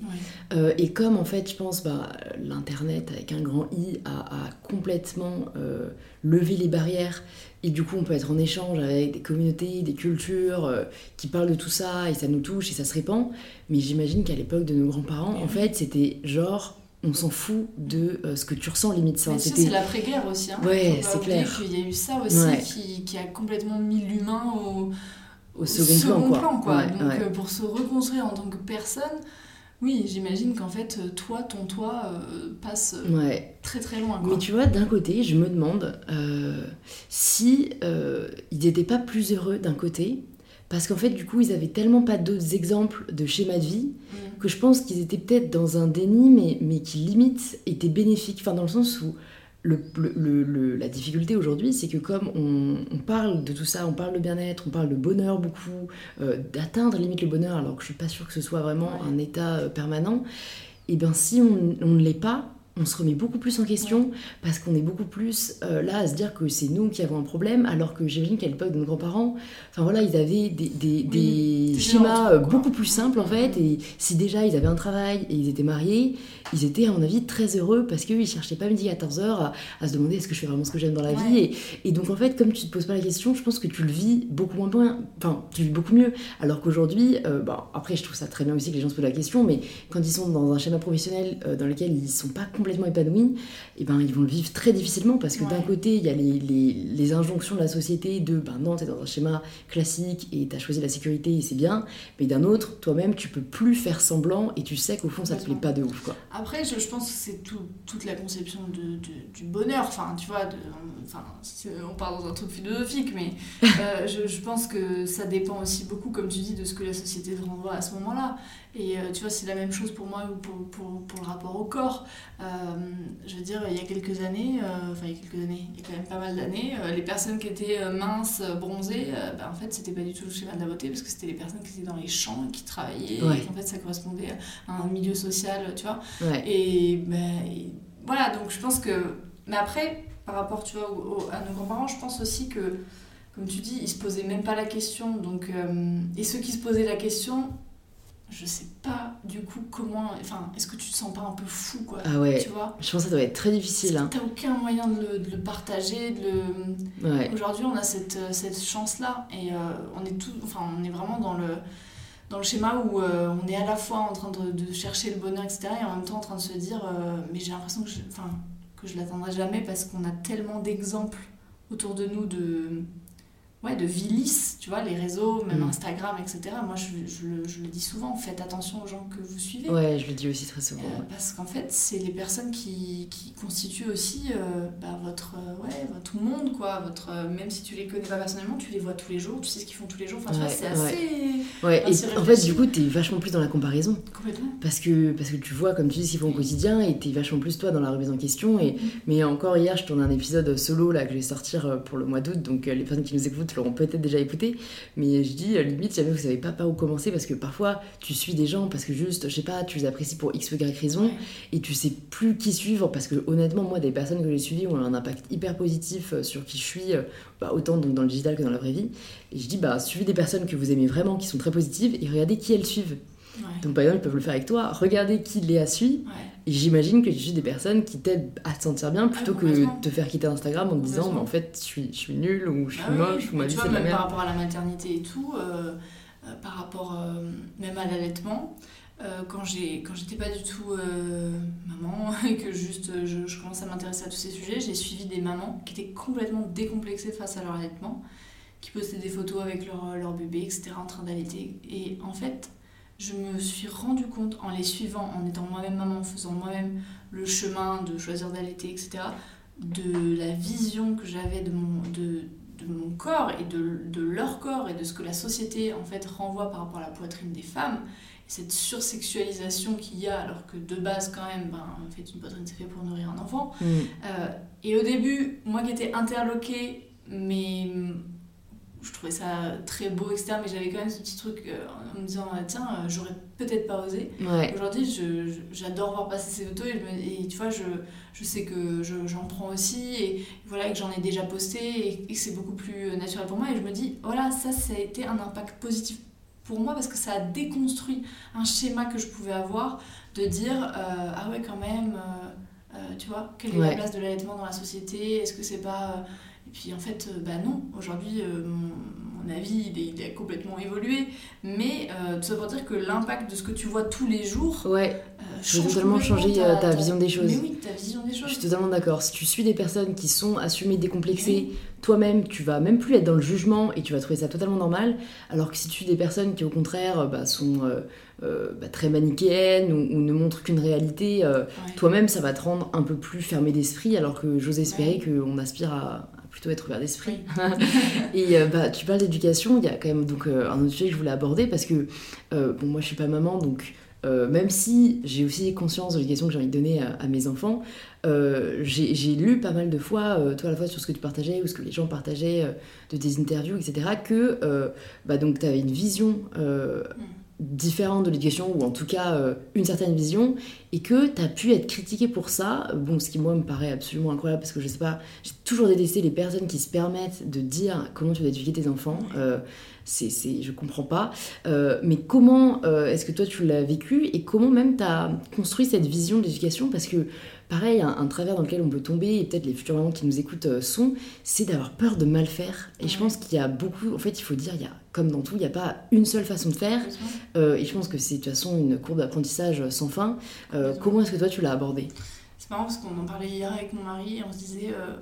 [SPEAKER 1] Euh, et comme en fait, je pense, bah, l'Internet avec un grand I a, a complètement euh, levé les barrières. Et du coup, on peut être en échange avec des communautés, des cultures euh, qui parlent de tout ça et ça nous touche et ça se répand. Mais j'imagine qu'à l'époque de nos grands-parents, en fait, c'était genre, on s'en fout de euh, ce que tu ressens limite. Ça,
[SPEAKER 2] c'est l'après-guerre aussi. Hein.
[SPEAKER 1] Ouais, c'est clair.
[SPEAKER 2] qu'il y a eu ça aussi
[SPEAKER 1] Ouais.
[SPEAKER 2] qui, qui a complètement mis l'humain au,
[SPEAKER 1] au second, plan, quoi. Ouais,
[SPEAKER 2] Donc euh, pour se reconstruire en tant que personne, oui, j'imagine qu'en fait, euh, toi, ton toi euh, passe
[SPEAKER 1] Ouais.
[SPEAKER 2] très très loin. Quoi.
[SPEAKER 1] Mais tu vois, d'un côté, je me demande euh, si euh, ils n'étaient pas plus heureux d'un côté, parce qu'en fait, du coup, ils avaient tellement pas d'autres exemples de schéma de vie
[SPEAKER 2] Mm.
[SPEAKER 1] que je pense qu'ils étaient peut-être dans un déni, mais, mais qui limite était bénéfique. Enfin, dans le sens où le, le- le- le- la difficulté aujourd'hui, c'est que comme on, on parle de tout ça, on parle de bien-être, on parle de bonheur beaucoup, euh, d'atteindre limite le bonheur, alors que je suis pas sûre que ce soit vraiment
[SPEAKER 2] Ouais.
[SPEAKER 1] un état euh, permanent, et bien si on, on ne l'est pas, on se remet beaucoup plus en question parce qu'on est beaucoup plus euh, là à se dire que c'est nous qui avons un problème, alors que j'imagine qu'à l'époque de nos grands-parents, enfin voilà, ils avaient des, des- des
[SPEAKER 2] c'était
[SPEAKER 1] schémas euh, beaucoup plus simples en fait, et si déjà ils avaient un travail et ils étaient mariés, ils étaient à mon avis très heureux parce qu'ils cherchaient pas midi à 14h à, à se demander est-ce que je fais vraiment ce que j'aime dans la
[SPEAKER 2] Ouais.
[SPEAKER 1] vie, et, et donc en fait, comme tu te poses pas la question, je pense que tu le vis beaucoup moins bien, enfin tu le vis beaucoup mieux, alors qu'aujourd'hui, euh, bah, après je trouve ça très bien aussi que les gens se posent la question, mais quand ils sont dans un schéma professionnel euh, dans lequel ils sont pas complètement épanouis, et ben ils vont le vivre très difficilement parce que d'un côté il y a les, les, les injonctions de la société de ben non t'es dans un schéma classique et t'as choisi la sécurité et c'est bien, mais d'un autre toi-même tu peux plus faire semblant et tu sais qu'au fond ça te plaît pas de ouf quoi.
[SPEAKER 2] Après, je, je pense que c'est tout, toute la conception de, de- du bonheur. Enfin, tu vois, de, enfin, on part dans un truc philosophique, mais euh, je, je pense que ça dépend aussi beaucoup, comme tu dis, de ce que la société te renvoie à ce moment-là. Et euh, tu vois, c'est la même chose pour moi ou pour, pour, pour le rapport au corps. Euh, je veux dire, il y a quelques années, euh, enfin, il y a quelques années, il y a quand même pas mal d'années, euh, les personnes qui étaient minces, bronzées, bah, en fait, c'était pas du tout le schéma de la beauté, parce que c'était les personnes qui étaient dans les champs, qui travaillaient,
[SPEAKER 1] Ouais.
[SPEAKER 2] et qu'en fait, ça correspondait à un milieu social, tu vois.
[SPEAKER 1] Ouais.
[SPEAKER 2] Et, et voilà, donc je pense que. Mais après, par rapport tu vois, au- au- à nos grands-parents, je pense aussi que, comme tu dis, ils se posaient même pas la question. Donc, et ceux qui se posaient la question, je sais pas du coup comment. Enfin, est-ce que tu te sens pas un peu fou, quoi
[SPEAKER 1] Ah ouais,
[SPEAKER 2] Tu vois?
[SPEAKER 1] Je pense que ça doit être très difficile hein.
[SPEAKER 2] T'as aucun moyen de le, de le partager, de le.
[SPEAKER 1] Ouais.
[SPEAKER 2] Aujourd'hui, on a cette, euh, cette chance-là et euh, on est tout, enfin, on est vraiment dans le dans le schéma où euh, on est à la fois en train de, de chercher le bonheur, etc., et en même temps en train de se dire, euh, mais j'ai l'impression que je, enfin, que je l'atteindrai jamais parce qu'on a tellement d'exemples autour de nous de ouais, de vie lisse, tu vois, les réseaux, même
[SPEAKER 1] Mm.
[SPEAKER 2] Instagram, etc. Moi, je, je le, je le dis souvent, faites attention aux gens que vous suivez.
[SPEAKER 1] Ouais, je le dis aussi très souvent.
[SPEAKER 2] Euh, parce qu'en fait, c'est les personnes qui, qui constituent aussi euh, bah, votre, euh, ouais, votre monde, quoi. Votre, euh, même si tu les connais pas personnellement, tu les vois tous les jours, tu sais ce qu'ils font tous les jours. Enfin, tu vois,
[SPEAKER 1] Ouais,
[SPEAKER 2] c'est assez.
[SPEAKER 1] Ouais,
[SPEAKER 2] Enfin,
[SPEAKER 1] et en fait, du coup, t'es vachement plus dans la comparaison.
[SPEAKER 2] Complètement.
[SPEAKER 1] Parce que, parce que tu vois, comme tu dis, ce qu'ils font au quotidien, et t'es vachement plus toi dans la remise en question. Et, mais encore hier, je tourne un épisode solo là que je vais sortir euh, pour le mois d'août, donc les personnes qui nous écoutent l'auront peut-être déjà écouté. Mais je dis, euh, limite, jamais vous savez pas par où commencer, parce que parfois, tu suis des gens parce que juste, je sais pas, tu les apprécies pour X ou Y raison, et tu sais plus qui suivre, parce que honnêtement, moi, des personnes que j'ai suivies ont un impact hyper positif euh, sur qui je suis, euh, bah, autant donc dans le digital que dans la vraie vie. Et je dis, bah, suivez des personnes que vous aimez vraiment, qui sont très positives, et regardez qui elles suivent.
[SPEAKER 2] Ouais.
[SPEAKER 1] Donc par exemple, ils peuvent le faire avec toi. Regardez qui Léa suit.
[SPEAKER 2] Ouais.
[SPEAKER 1] Et j'imagine que tu suis des personnes qui t'aident à te sentir bien plutôt que
[SPEAKER 2] complètement.
[SPEAKER 1] de te faire quitter Instagram en te disant mais en fait je suis, je suis nulle ou je suis
[SPEAKER 2] Ah oui,
[SPEAKER 1] moche ou ma vie c'est de la
[SPEAKER 2] par rapport à la maternité et tout, euh, euh, par rapport euh, même à l'allaitement, quand j'étais pas du tout maman et que juste je, je commençais à m'intéresser à tous ces sujets, j'ai suivi des mamans qui étaient complètement décomplexées face à leur allaitement, qui postaient des photos avec leur, leur bébé, etc., en train d'allaiter. Et en fait, je me suis rendu compte en les suivant, en étant moi-même maman, en faisant moi-même le chemin de choisir d'allaiter, etc., de la vision que j'avais de mon, de, de mon corps et de, de leur corps et de ce que la société en fait renvoie par rapport à la poitrine des femmes. Et cette sursexualisation qu'il y a, alors que de base, quand même, ben, en fait, une poitrine c'est fait pour nourrir un enfant.
[SPEAKER 1] Mm.
[SPEAKER 2] Euh, et au début, moi qui étais interloquée, mais je trouvais ça très beau, etc. Mais j'avais quand même ce petit truc euh, en me disant, ah, tiens, euh, j'aurais peut-être pas osé.
[SPEAKER 1] Ouais.
[SPEAKER 2] Aujourd'hui, j'adore voir passer ces photos et, je me- et tu vois, je, je sais que je- j'en prends aussi et voilà que j'en ai déjà posté et, et que c'est beaucoup plus naturel pour moi. Et je me dis, voilà, ça, ça a été un impact positif pour moi parce que ça a déconstruit un schéma que je pouvais avoir de dire, euh, ah ouais, quand même, euh, euh, tu vois, quelle est
[SPEAKER 1] Ouais.
[SPEAKER 2] la place de l'allaitement dans la société? Est-ce que c'est pas. Et puis en fait, euh, bah non, aujourd'hui, euh, mon, mon avis, il, est- il a complètement évolué. Mais euh, tout ça pour dire que l'impact de ce que tu vois tous les jours
[SPEAKER 1] Ouais,
[SPEAKER 2] change
[SPEAKER 1] totalement euh, ta vision des choses.
[SPEAKER 2] Mais oui, ta vision des
[SPEAKER 1] je
[SPEAKER 2] choses.
[SPEAKER 1] suis totalement d'accord. Si tu suis des personnes qui sont assumées, décomplexées,
[SPEAKER 2] Oui.
[SPEAKER 1] toi-même, tu vas même plus être dans le jugement et tu vas trouver ça totalement normal. Alors que si tu suis des personnes qui, au contraire, bah, sont euh, euh, bah, très manichéennes ou, ou ne montrent qu'une réalité, euh,
[SPEAKER 2] Ouais.
[SPEAKER 1] toi-même, ça va te rendre un peu plus fermé d'esprit, alors que j'ose espérer
[SPEAKER 2] Ouais.
[SPEAKER 1] qu'on aspire à être ouvert d'esprit. Et euh, bah, tu parles d'éducation, il y a quand même donc, euh, un autre sujet que je voulais aborder parce que, euh, bon, moi je suis pas maman, donc même si j'ai aussi conscience de l'éducation que j'ai envie de donner à, mes enfants, j'ai lu pas mal de fois, toi à la fois sur ce que tu partageais ou ce que les gens partageaient de tes interviews, etc., que bah, tu avais une vision euh, différente de l'éducation, ou en tout cas euh, une certaine vision, et que tu as pu être critiqué pour ça. Bon, ce qui moi me paraît absolument incroyable parce que je sais pas, j'ai toujours détesté les personnes qui se permettent de dire comment tu dois éduquer tes enfants. Euh, c'est, c'est, je comprends pas. Euh, mais comment euh, est-ce que toi tu l'as vécu et comment même tu as construit cette vision de l'éducation? Parce que, pareil, un, un travers dans lequel on peut tomber, et peut-être les futurs mamans qui nous écoutent euh, sont, c'est d'avoir peur de mal faire. Et je pense qu'il y a beaucoup, en fait, il faut dire, il y a, comme dans tout, il n'y a pas une seule façon de faire. Euh, et je pense que c'est de toute façon une courbe d'apprentissage sans fin. Euh, comment est-ce que toi tu l'as abordé
[SPEAKER 2] C'est marrant parce qu'on en parlait hier avec mon mari et on se disait euh,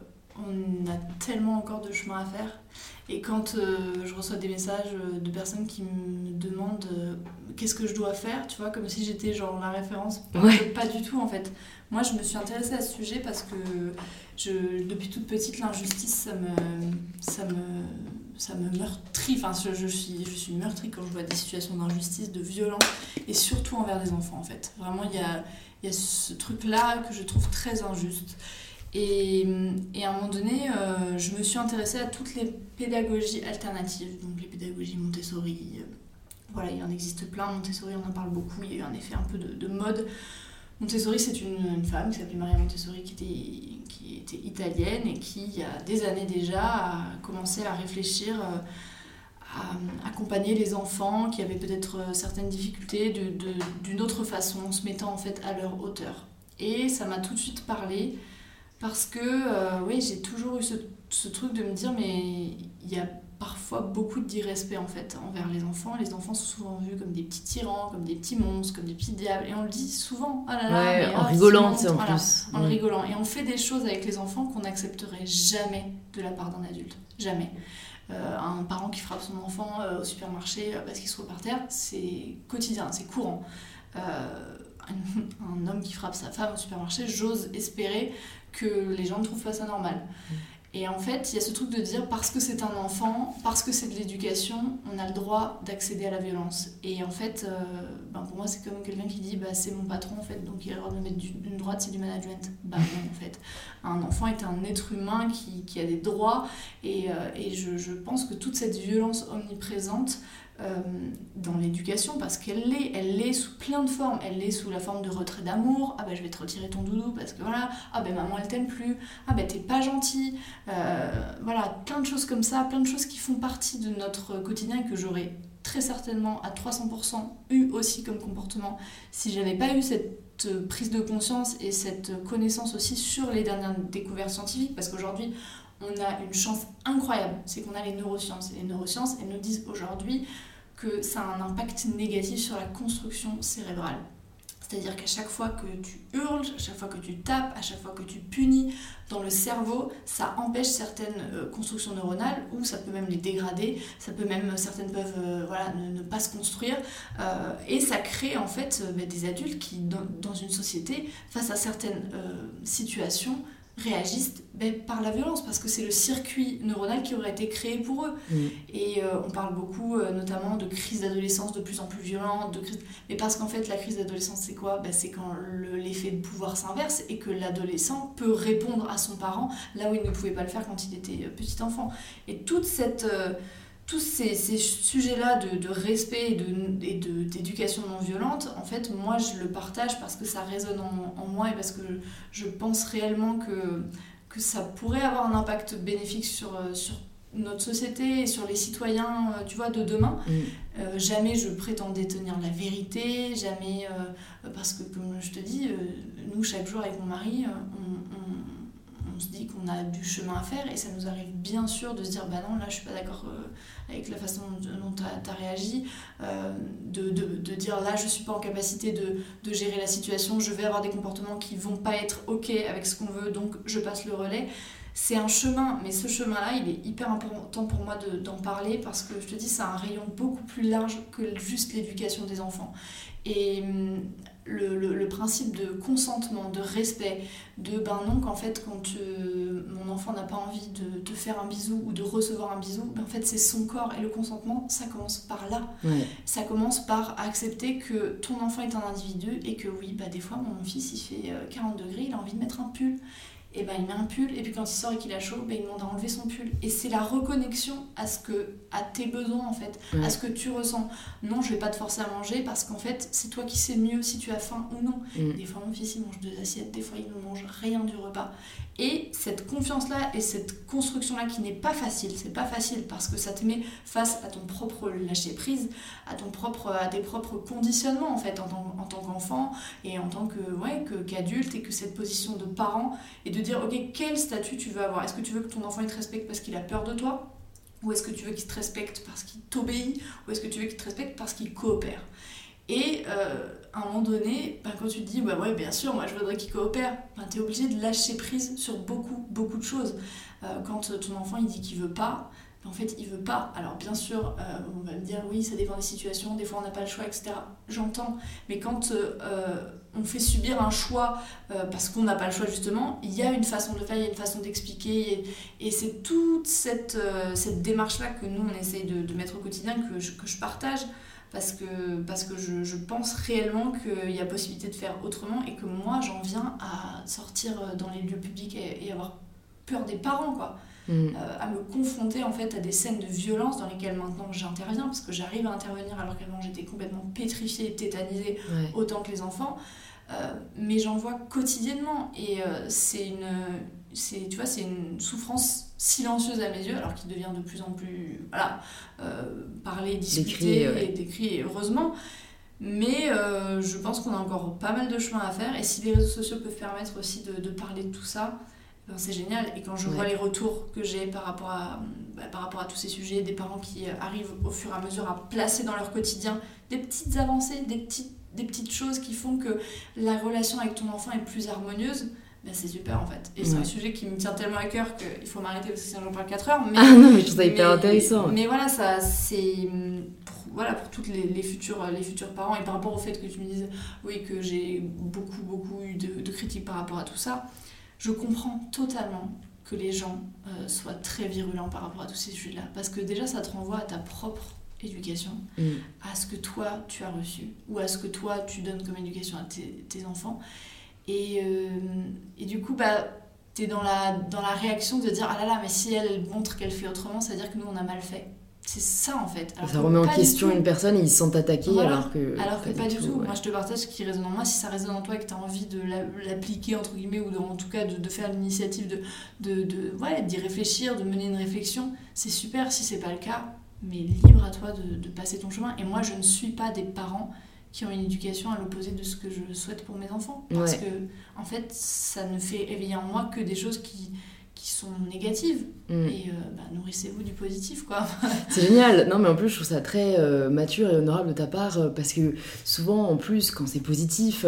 [SPEAKER 2] on a tellement encore de chemin à faire. Et quand euh, je reçois des messages euh, de personnes qui me demandent euh, qu'est-ce que je dois faire, tu vois, comme si j'étais genre la référence.
[SPEAKER 1] Ouais.
[SPEAKER 2] Pas du tout en fait. Moi je me suis intéressée à ce sujet parce que je, depuis toute petite, l'injustice ça me, ça me, ça me meurtrit. Enfin, je, je suis, je suis meurtrie quand je vois des situations d'injustice, de violence et surtout envers des enfants en fait. Vraiment, il y a, il y a ce truc-là que je trouve très injuste. Et, à un moment donné, euh, je me suis intéressée à toutes les pédagogies alternatives, donc les pédagogies Montessori. euh, voilà, il en existe plein. Montessori, on en parle beaucoup. Il y a eu un effet un peu de, de mode. Montessori, c'est une, femme qui s'appelait Maria Montessori, qui était, qui était italienne et qui, il y a des années déjà, a commencé à réfléchir euh, à accompagner les enfants qui avaient peut-être euh, certaines difficultés de- de- d'une autre façon, en se mettant en fait à leur hauteur. Et ça m'a tout de suite parlé parce que euh, oui, j'ai toujours eu ce, ce truc de me dire mais il y a parfois beaucoup d'irrespect en fait envers les enfants. Les enfants sont souvent vus comme des petits tyrans, comme des petits monstres, comme des petits diables. Et on le dit souvent, ah là là,
[SPEAKER 1] Ouais,
[SPEAKER 2] mais
[SPEAKER 1] en
[SPEAKER 2] ah,
[SPEAKER 1] rigolant, en.
[SPEAKER 2] Voilà,
[SPEAKER 1] plus.
[SPEAKER 2] en
[SPEAKER 1] Mm.
[SPEAKER 2] rigolant. Et on fait des choses avec les enfants qu'on n'accepterait jamais de la part d'un adulte. Jamais. un parent qui frappe son enfant au supermarché parce qu'il se trouve par terre, c'est quotidien, c'est courant. un homme qui frappe sa femme au supermarché, j'ose espérer que les gens ne trouvent pas ça normal. Mm. Et en fait, il y a ce truc de dire parce que c'est un enfant, parce que c'est de l'éducation, on a le droit d'accéder à la violence. Et en fait, euh, ben pour moi, c'est comme quelqu'un qui dit bah, c'est mon patron en fait, donc il a le droit de me mettre d'une droite, c'est du management. Bah non, en fait. Un enfant est un être humain qui, qui a des droits, et, euh, et je, je, pense que toute cette violence omniprésente dans l'éducation parce qu'elle l'est, elle l'est sous plein de formes. Elle l'est sous la forme de retrait d'amour. Ah ben je vais te retirer ton doudou parce que voilà. Ah ben maman elle t'aime plus. Ah ben t'es pas gentil. Euh, voilà, plein de choses comme ça, plein de choses qui font partie de notre quotidien que j'aurais très certainement à 300% eu aussi comme comportement si j'avais pas eu cette prise de conscience et cette connaissance aussi sur les dernières découvertes scientifiques parce qu'aujourd'hui on a une chance incroyable, c'est qu'on a les neurosciences. Et les neurosciences, elles nous disent aujourd'hui que ça a un impact négatif sur la construction cérébrale. C'est-à-dire qu'à chaque fois que tu hurles, à chaque fois que tu tapes, à chaque fois que tu punis dans le cerveau, ça empêche certaines euh, constructions neuronales ou ça peut même les dégrader, ça peut même, certaines peuvent euh, voilà, ne, pas se construire euh, et ça crée en fait bah, des adultes qui, dans, une société, face à certaines situations, réagissent ben, par la violence parce que c'est le circuit neuronal qui aurait été créé pour eux. Mm. Et euh, on parle beaucoup euh, notamment de crise d'adolescence de plus en plus violente, de crise... mais parce qu'en fait la crise d'adolescence c'est quoi? Ben, C'est quand l'effet de pouvoir s'inverse et que l'adolescent peut répondre à son parent là où il ne pouvait pas le faire quand il était euh, petit enfant. Et toute cette tous ces, sujets-là de, respect et d'éducation non violente, en fait, moi, je le partage parce que ça résonne en, moi et parce que je, pense réellement que, que ça pourrait avoir un impact bénéfique sur, euh, sur notre société et sur les citoyens, euh, tu vois, de demain. Mm. Euh, jamais je prétends détenir la vérité, jamais... parce que, comme je te dis, nous, chaque jour avec mon mari, on on se dit qu'on a du chemin à faire et ça nous arrive bien sûr de se dire bah non là je suis pas d'accord euh, avec la façon dont tu as, réagi euh, de, de, dire là je suis pas en capacité de, de, gérer la situation je vais avoir des comportements qui vont pas être ok avec ce qu'on veut donc je passe le relais. C'est un chemin mais ce chemin là il est hyper important pour moi d'en parler parce que je te dis c'est un rayon beaucoup plus large que juste l'éducation des enfants. Et hum, le, principe de consentement, de respect, de ben non, qu'en fait, quand euh, mon enfant n'a pas envie de te faire un bisou ou de recevoir un bisou, ben en fait, c'est son corps. Et le consentement, ça commence par là. Ça commence par accepter que ton enfant est un individu et que oui, bah, des fois, mon fils, il fait 40 euh, degrés, il a envie de mettre un pull et ben il met un pull et puis quand il sort et qu'il a chaud, ben il demande à enlever son pull. Et c'est la reconnexion à ce que à tes besoins en fait, à ce que tu ressens. Non, je vais pas te forcer à manger parce qu'en fait, c'est toi qui sais mieux si tu as faim ou non. Mm. Des fois mon fils il mange deux assiettes, des fois il ne mange rien du repas. Et cette confiance-là et cette construction-là qui n'est pas facile, c'est pas facile parce que ça te met face à ton propre lâcher-prise, à, propre, à tes propres conditionnements en fait en tant, en tant qu'enfant et en tant que, ouais, qu'adulte et que cette position de parent et de dire ok quel statut tu veux avoir? Est-ce que tu veux que ton enfant te respecte parce qu'il a peur de toi? Ou est-ce que tu veux qu'il te respecte parce qu'il t'obéit? Ou est-ce que tu veux qu'il te respecte parce qu'il coopère? Et euh, à un moment donné, ben, quand tu te dis, bah ouais, bien sûr, moi je voudrais qu'il coopère, ben, tu es obligé de lâcher prise sur beaucoup, beaucoup de choses. Euh, quand ton enfant il dit qu'il veut pas, ben, en fait il veut pas. Alors bien sûr, euh, on va me dire, oui, ça dépend des situations, des fois on n'a pas le choix, etc. J'entends. Mais quand on fait subir un choix parce qu'on n'a pas le choix justement, il y a une façon de faire, il y a une façon d'expliquer. Et, c'est toute cette, cette démarche-là que nous, on essaye de, mettre au quotidien, que que je partage parce que, parce que je, je pense réellement qu'il y a possibilité de faire autrement et que moi j'en viens à sortir dans les lieux publics et, avoir peur des parents quoi. Mm. Euh, à me confronter en fait à des scènes de violence dans lesquelles maintenant j'interviens parce que j'arrive à intervenir alors qu'avant j'étais complètement pétrifiée, tétanisée autant que les enfants. Euh, mais j'en vois quotidiennement. Et euh, c'est une, c'est tu vois c'est une souffrance silencieuse à mes yeux alors qu'il devient de plus en plus voilà euh, parler discuter et décrit heureusement. Mais euh, je pense qu'on a encore pas mal de chemin à faire. Et si les réseaux sociaux peuvent permettre aussi de, de parler de tout ça ben c'est génial. Et quand je vois les retours que j'ai par rapport à bah, par rapport à tous ces sujets des parents qui arrivent au fur et à mesure à placer dans leur quotidien des petites avancées des petites des petites choses qui font que la relation avec ton enfant est plus harmonieuse bah, c'est super en fait. Et c'est un sujet qui me tient tellement à cœur qu'il faut m'arrêter parce que sinon j'en parle 4 heures.
[SPEAKER 1] Mais, ah non, mais je trouve ça hyper intéressant.
[SPEAKER 2] Mais voilà, ça, c'est pour, voilà, pour tous les, les, futurs, les futurs parents et par rapport au fait que tu me dises, oui, que j'ai beaucoup, beaucoup eu de, de, critiques par rapport à tout ça, je comprends totalement que les gens euh, soient très virulents par rapport à tous ces sujets-là. Parce que déjà, ça te renvoie à ta propre éducation, mm. à ce que toi tu as reçu, ou à ce que toi tu donnes comme éducation à tes, tes enfants. Et, euh, et, du coup, bah, tu es dans la, dans la réaction de dire Ah là là, mais si elle montre qu'elle fait autrement, ça veut dire que nous on a mal fait. C'est ça en fait.
[SPEAKER 1] ça remet en question une personne et ils se sentent attaqués alors que.
[SPEAKER 2] Alors que pas, du tout. Moi je te partage ce qui résonne en moi. Si ça résonne en toi et que tu as envie de l'appliquer entre guillemets ou en tout cas de, de faire l'initiative de, de, de ouais, d'y réfléchir, de mener une réflexion, c'est super. Si c'est pas le cas, mais libre à toi de, de, passer ton chemin. Et moi je ne suis pas des parents qui ont une éducation à l'opposé de ce que je souhaite pour mes enfants. Parce que en fait ça ne fait éveiller en moi que des choses qui qui sont négatives. Mm. Et euh, bah, nourrissez-vous du positif, quoi.
[SPEAKER 1] c'est génial. Non, mais en plus, je trouve ça très euh, mature et honorable de ta part euh, parce que souvent, en plus, quand c'est positif,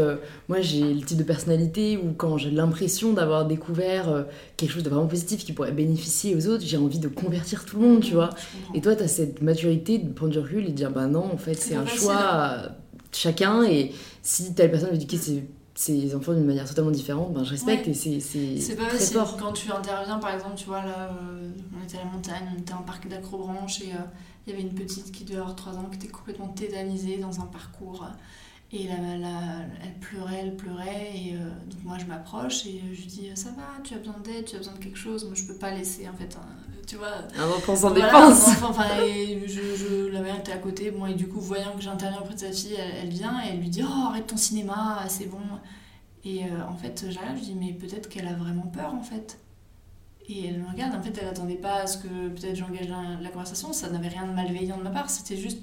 [SPEAKER 1] moi, j'ai le type de personnalité où quand j'ai l'impression d'avoir découvert quelque chose de vraiment positif qui pourrait bénéficier aux autres, j'ai envie de convertir tout le monde, tu vois. Et toi, tu as cette maturité de prendre du recul et de dire, bah non, en fait, c'est un choix chacun et si telle personne veut éduquer c'est ces enfants d'une manière totalement différente, ben, je respecte et c'est
[SPEAKER 2] pas très fort. Quand tu interviens, par exemple, tu vois, là, euh, on était à la montagne, on était en parc d'acrobranche et euh, il y avait une petite qui devait avoir 3 ans qui était complètement tétanisée dans un parcours. Et là, elle pleurait, elle pleurait. Et euh, donc moi, je m'approche et je lui dis Ça va, tu as besoin d'aide, tu as besoin de quelque chose. Moi, je peux pas laisser, en fait, tu vois.
[SPEAKER 1] Un enfant sans dépense.
[SPEAKER 2] enfin, et je, je, la mère était à côté. Bon, et du coup, voyant que j'interviens auprès de sa fille, elle, vient et elle lui dit Oh, arrête ton cinéma, c'est bon. Et euh, en fait, j'arrive, je dis Mais peut-être qu'elle a vraiment peur, en fait. Et elle me regarde. En fait, elle attendait pas à ce que peut-être j'engage la, la conversation. Ça n'avait rien de malveillant de ma part. C'était juste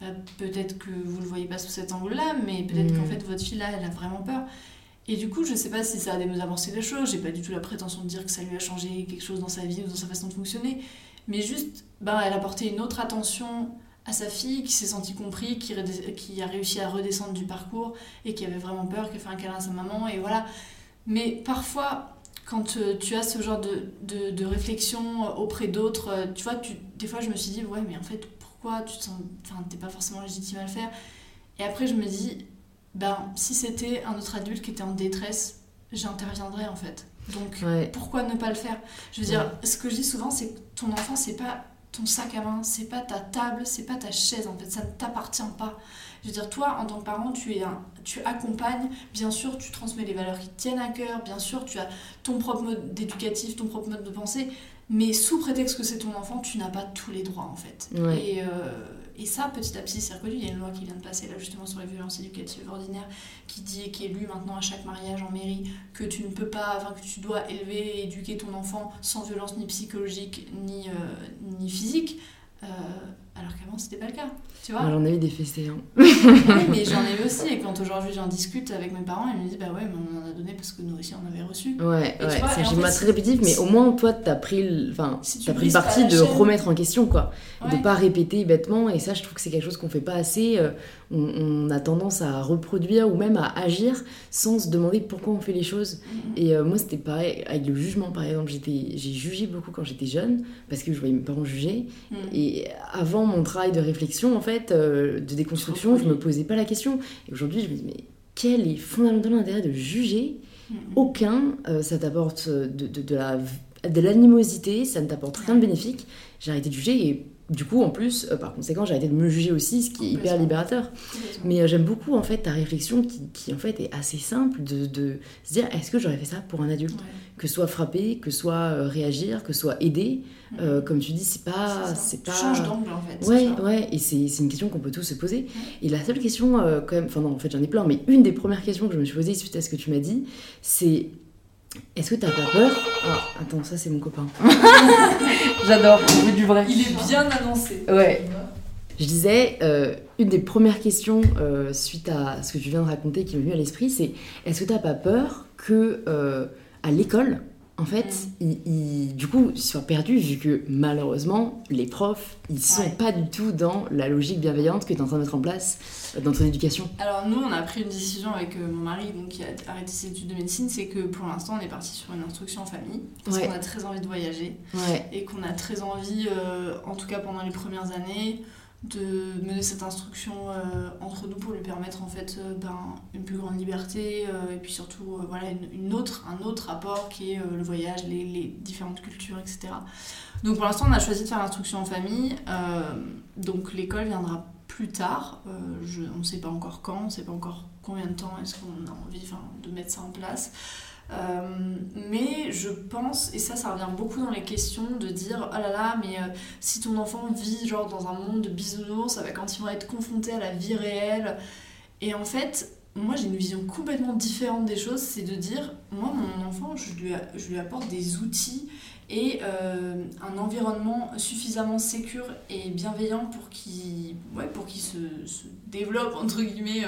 [SPEAKER 2] bah, peut-être que vous le voyez pas sous cet angle-là, mais peut-être qu'en mm. fait votre fille là, elle a vraiment peur. Et du coup, je sais pas si ça a désamorcé les choses, j'ai pas du tout la prétention de dire que ça lui a changé quelque chose dans sa vie ou dans sa façon de fonctionner, mais juste, bah, elle a porté une autre attention à sa fille, qui s'est senti compris, qui, qui a réussi à redescendre du parcours et qui avait vraiment peur, qui a fait un câlin à sa maman, et voilà. Mais parfois, quand euh, tu as ce genre de, de, de réflexion auprès d'autres, euh, tu vois, tu, des fois je me suis dit, ouais, mais en fait, tu te sens, enfin, t'es pas forcément légitime à le faire? Et après, je me dis, ben, si c'était un autre adulte qui était en détresse, j'interviendrais en fait. Donc, pourquoi ne pas le faire? Je veux dire, ce que je dis souvent, c'est que ton enfant, c'est pas ton sac à main, c'est pas ta table, c'est pas ta chaise en fait, ça ne t'appartient pas. Je veux dire, toi, en tant que parent, tu, es un, tu accompagnes, bien sûr, tu transmets les valeurs qui te tiennent à cœur, bien sûr, tu as ton propre mode éducatif, ton propre mode de pensée, mais sous prétexte que c'est ton enfant, tu n'as pas tous les droits en fait. Et, euh, et, ça, petit à petit, c'est reconnu. Il y a une loi qui vient de passer là justement sur les violences éducatives ordinaires qui dit qui est lue maintenant à chaque mariage en mairie que tu ne peux pas, enfin que tu dois élever et éduquer ton enfant sans violence ni psychologique ni, euh, physique. Euh, alors qu'avant, c'était pas le cas. Tu vois
[SPEAKER 1] J'en ai eu des fessées. Hein.
[SPEAKER 2] oui, mais j'en ai eu aussi. Et quand aujourd'hui j'en discute avec mes parents, ils me disent Bah ouais, mais on en a donné parce que nous aussi on avait reçu.
[SPEAKER 1] Ouais, ouais. C'est un très répétitif, mais au moins toi, t'as pris, enfin, as pris le parti de remettre en question, quoi. De pas répéter bêtement. Et ça, je trouve que c'est quelque chose qu'on fait pas assez. Euh, on, a tendance à reproduire ou même à agir sans se demander pourquoi on fait les choses. Mm-hmm. Et euh, moi, c'était pareil avec le jugement, par exemple. J'ai jugé beaucoup quand j'étais jeune parce que je voyais mes parents juger. Mm. Et avant mon travail de réflexion, en fait, euh, de déconstruction, je me posais pas la question. Et aujourd'hui, je me dis, mais quel est fondamentalement l'intérêt de juger. Aucun, euh, ça t'apporte de, de, de, la de l'animosité, ça ne t'apporte rien de bénéfique. J'ai arrêté de juger et du coup, en plus, euh, par conséquent, j'ai arrêté de me juger aussi, ce qui est hyper libérateur. Mais euh, j'aime beaucoup, en fait, ta réflexion qui, qui, en fait, est assez simple de, de se dire, est-ce que j'aurais fait ça pour un adulte? Que soit frapper, que soit euh, réagir, que soit aider. comme tu dis, c'est pas...
[SPEAKER 2] C'est pas... Tu changes d'angle, en fait.
[SPEAKER 1] Ouais, ouais, et c'est une question qu'on peut tous se poser. Et la seule question, quand même... Enfin non, en fait, j'en ai plein, mais une des premières questions que je me suis posée suite à ce que tu m'as dit, c'est est-ce que t'as pas peur? Ah, Attends, ça c'est mon copain. J'adore, on du vrai.
[SPEAKER 2] Il est bien annoncé.
[SPEAKER 1] Ouais. Je disais, euh, une des premières questions euh, suite à ce que tu viens de raconter qui m'est venue à l'esprit, c'est est-ce que t'as pas peur que euh, à l'école, en fait, ils, ils- du coup, ils sont perdus vu que malheureusement, les profs, ils sont
[SPEAKER 2] Ouais.
[SPEAKER 1] pas du tout dans la logique bienveillante que tu es en train de mettre en place euh, dans ton éducation.
[SPEAKER 2] Alors nous, on a pris une décision avec euh, mon mari, donc qui a arrêté ses études de médecine, c'est que pour l'instant, on est parti sur une instruction en famille, parce
[SPEAKER 1] Ouais.
[SPEAKER 2] qu'on a très envie de voyager,
[SPEAKER 1] Ouais,
[SPEAKER 2] et qu'on a très envie, euh, en tout cas pendant les premières années, de mener cette instruction euh, entre nous pour lui permettre en fait euh, ben, une plus grande liberté euh, et puis surtout voilà une, autre un autre apport qui est le voyage les, les différentes cultures etc donc pour l'instant on a choisi de faire l'instruction en famille. Donc l'école viendra plus tard. On ne sait pas encore quand on ne sait pas encore combien de temps est-ce qu'on a envie de mettre ça en place euh, mais je pense, et ça, ça revient beaucoup dans les questions, de dire oh là là, mais euh, si ton enfant vit genre dans un monde de bisounours, va quand ils vont être confrontés à la vie réelle. Et en fait, moi j'ai une vision complètement différente des choses, c'est de dire moi, mon enfant, je lui, je lui apporte des outils et euh, un environnement suffisamment sécure et bienveillant pour qu'il ouais, se, développe, entre guillemets,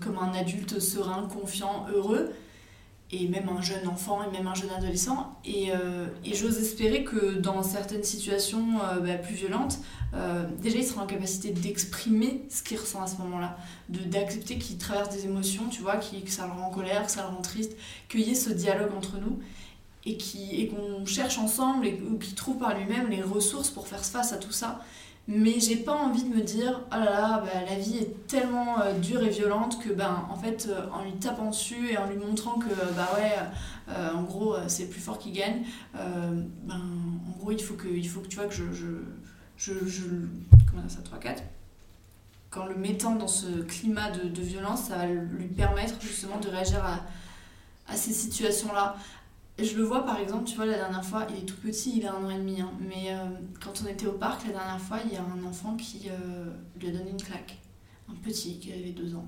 [SPEAKER 2] comme un adulte serein, confiant, heureux et même un jeune enfant et même un jeune adolescent. Et, euh, et j'ose espérer que dans certaines situations euh, bah, plus violentes, euh, déjà il sera en capacité d'exprimer ce qu'il ressent à ce moment-là, d'accepter qu'il traverse des émotions, tu vois, qu'il- que ça le rend en colère, que ça le rend triste, qu'il y ait ce dialogue entre nous et qui- et qu'on cherche ensemble et, ou qu'il trouve par lui-même les ressources pour faire face à tout ça. Mais j'ai pas envie de me dire, oh là là, bah, la vie est tellement euh, dure et violente que, ben, en fait, euh, en lui tapant dessus et en lui montrant que, bah ouais, euh, en gros, euh, c'est plus fort qui gagne, euh, ben, en gros, il faut que, il faut que tu vois que je. je, je, comment ça, 3-4 Qu'en le mettant dans ce climat de, de violence, ça va lui permettre justement de réagir à, à ces situations-là. Et Je le vois par exemple, tu vois, la dernière fois, il est tout petit, il a un an et demi, hein, mais euh, quand on était au parc la dernière fois, il y a un enfant qui euh, lui a donné une claque. Un petit qui avait deux ans.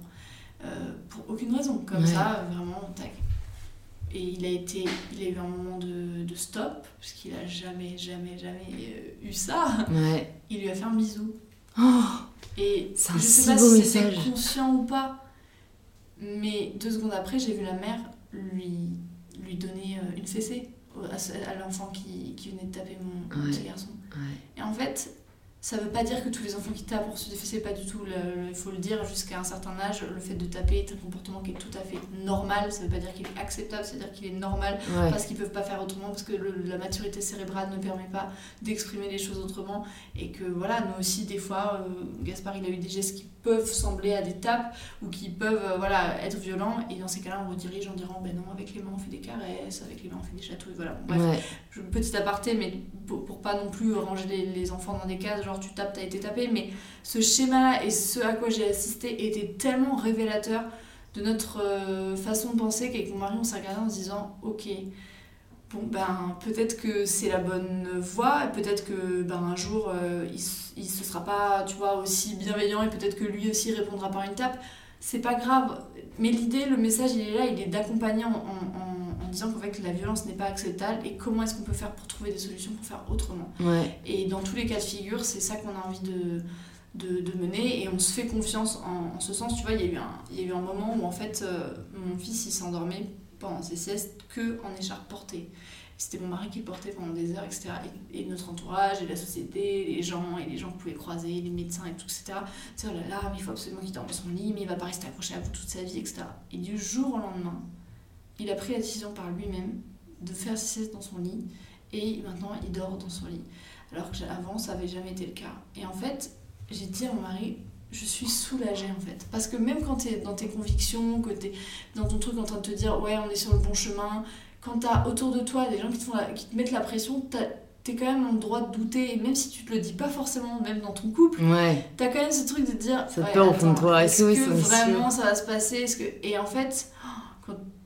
[SPEAKER 2] Euh, pour aucune raison, comme
[SPEAKER 1] Ouais.
[SPEAKER 2] ça, vraiment, tac. Et il a, été, il a eu un moment de, de stop, parce qu'il a jamais, jamais, jamais eu ça.
[SPEAKER 1] ouais.
[SPEAKER 2] Il lui a fait un bisou.
[SPEAKER 1] Oh,
[SPEAKER 2] Et
[SPEAKER 1] C'est un
[SPEAKER 2] je sais
[SPEAKER 1] si
[SPEAKER 2] pas si c'était conscient ou pas, mais deux secondes après, j'ai vu la mère lui, lui donner euh, une fessée à, l'enfant qui, qui venait de taper mon, mon
[SPEAKER 1] Ouais.
[SPEAKER 2] petit garçon.
[SPEAKER 1] ouais.
[SPEAKER 2] Et en fait, ça veut pas dire que tous les enfants qui tapent pour se défesser, pas du tout. Il faut le dire, jusqu'à un certain âge, le fait de taper est un comportement qui est tout à fait normal. Ça veut pas dire qu'il est acceptable, c'est-à-dire qu'il est normal
[SPEAKER 1] Ouais.
[SPEAKER 2] parce qu'ils peuvent pas faire autrement, parce que le- la maturité cérébrale ne permet pas d'exprimer les choses autrement, et que voilà, nous aussi, des fois, euh, Gaspard, il a eu des gestes qui peuvent sembler à des tapes, ou qui peuvent euh, voilà, être violents, et dans ces cas-là, on redirige en disant, ben non, avec les mains, on fait des caresses, avec les mains, on fait des chatouilles, voilà. Bon, bref,
[SPEAKER 1] Ouais.
[SPEAKER 2] je- petit aparté, mais pour, pour pas non plus ranger les, les enfants dans des cases, genre tu tapes, t'as été tapé, mais ce schéma-là et ce à quoi j'ai assisté était tellement révélateur de notre euh, façon de penser qu'avec mon mari, on s'est regardé en se disant, ok, bon ben peut-être que c'est la bonne voie, peut-être que ben un jour euh, il, il se sera pas, tu vois, aussi bienveillant et peut-être que lui aussi répondra par une tape. C'est pas grave, mais l'idée, le message, il est là, il est d'accompagner en disant qu'en fait la violence n'est pas acceptable et comment est-ce qu'on peut faire pour trouver des solutions pour faire autrement.
[SPEAKER 1] Ouais.
[SPEAKER 2] Et dans tous les cas de figure, c'est ça qu'on a envie de, de, de mener et on se fait confiance en, en ce sens. Tu vois, il y, a eu un, il y a eu un moment où en fait euh, mon fils il s'endormait pendant ses siestes que en écharpe portée. C'était mon mari qui le portait pendant des heures, etc. Et, et notre entourage, et la société, les gens, et les gens que vous pouvez croiser, les médecins et tout, etc. C'est oh là là, mais il faut absolument qu'il dorme dans son lit, mais il va pas rester accroché à vous toute sa vie, etc. Et du jour au lendemain, il a pris la décision par lui-même de faire ses siestes dans son lit, et maintenant il dort dans son lit. Alors que avant, ça avait jamais été le cas. Et en fait, j'ai dit à mon mari, je suis soulagée en fait. Parce que même quand tu es dans tes convictions, que tu es dans ton truc en train de te dire, ouais, on est sur le bon chemin, quand tu as autour de toi des gens qui te, font la- qui te mettent la pression, t'as- t'es quand même en droit de douter, et même si tu te le dis pas forcément, même dans ton couple,
[SPEAKER 1] Ouais.
[SPEAKER 2] t'as quand même ce truc de te dire,
[SPEAKER 1] Cette
[SPEAKER 2] ouais,
[SPEAKER 1] de
[SPEAKER 2] attends,
[SPEAKER 1] toi,
[SPEAKER 2] est-ce
[SPEAKER 1] que
[SPEAKER 2] vraiment ça va se passer? Que... Et en fait,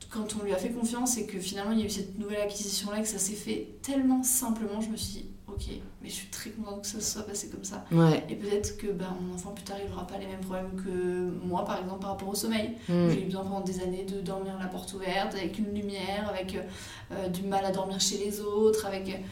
[SPEAKER 2] quand, on lui a fait confiance et que finalement il y a eu cette nouvelle acquisition-là, que ça s'est fait tellement simplement, je me suis dit, ok, mais je suis très contente que ça se soit passé comme ça.
[SPEAKER 1] Ouais.
[SPEAKER 2] Et peut-être que ben, mon enfant plus tard il n'aura pas les mêmes problèmes que moi, par exemple, par rapport au sommeil.
[SPEAKER 1] Mm.
[SPEAKER 2] J'ai eu besoin pendant des années de dormir la porte ouverte, avec une lumière, avec euh, du mal à dormir chez les autres, avec.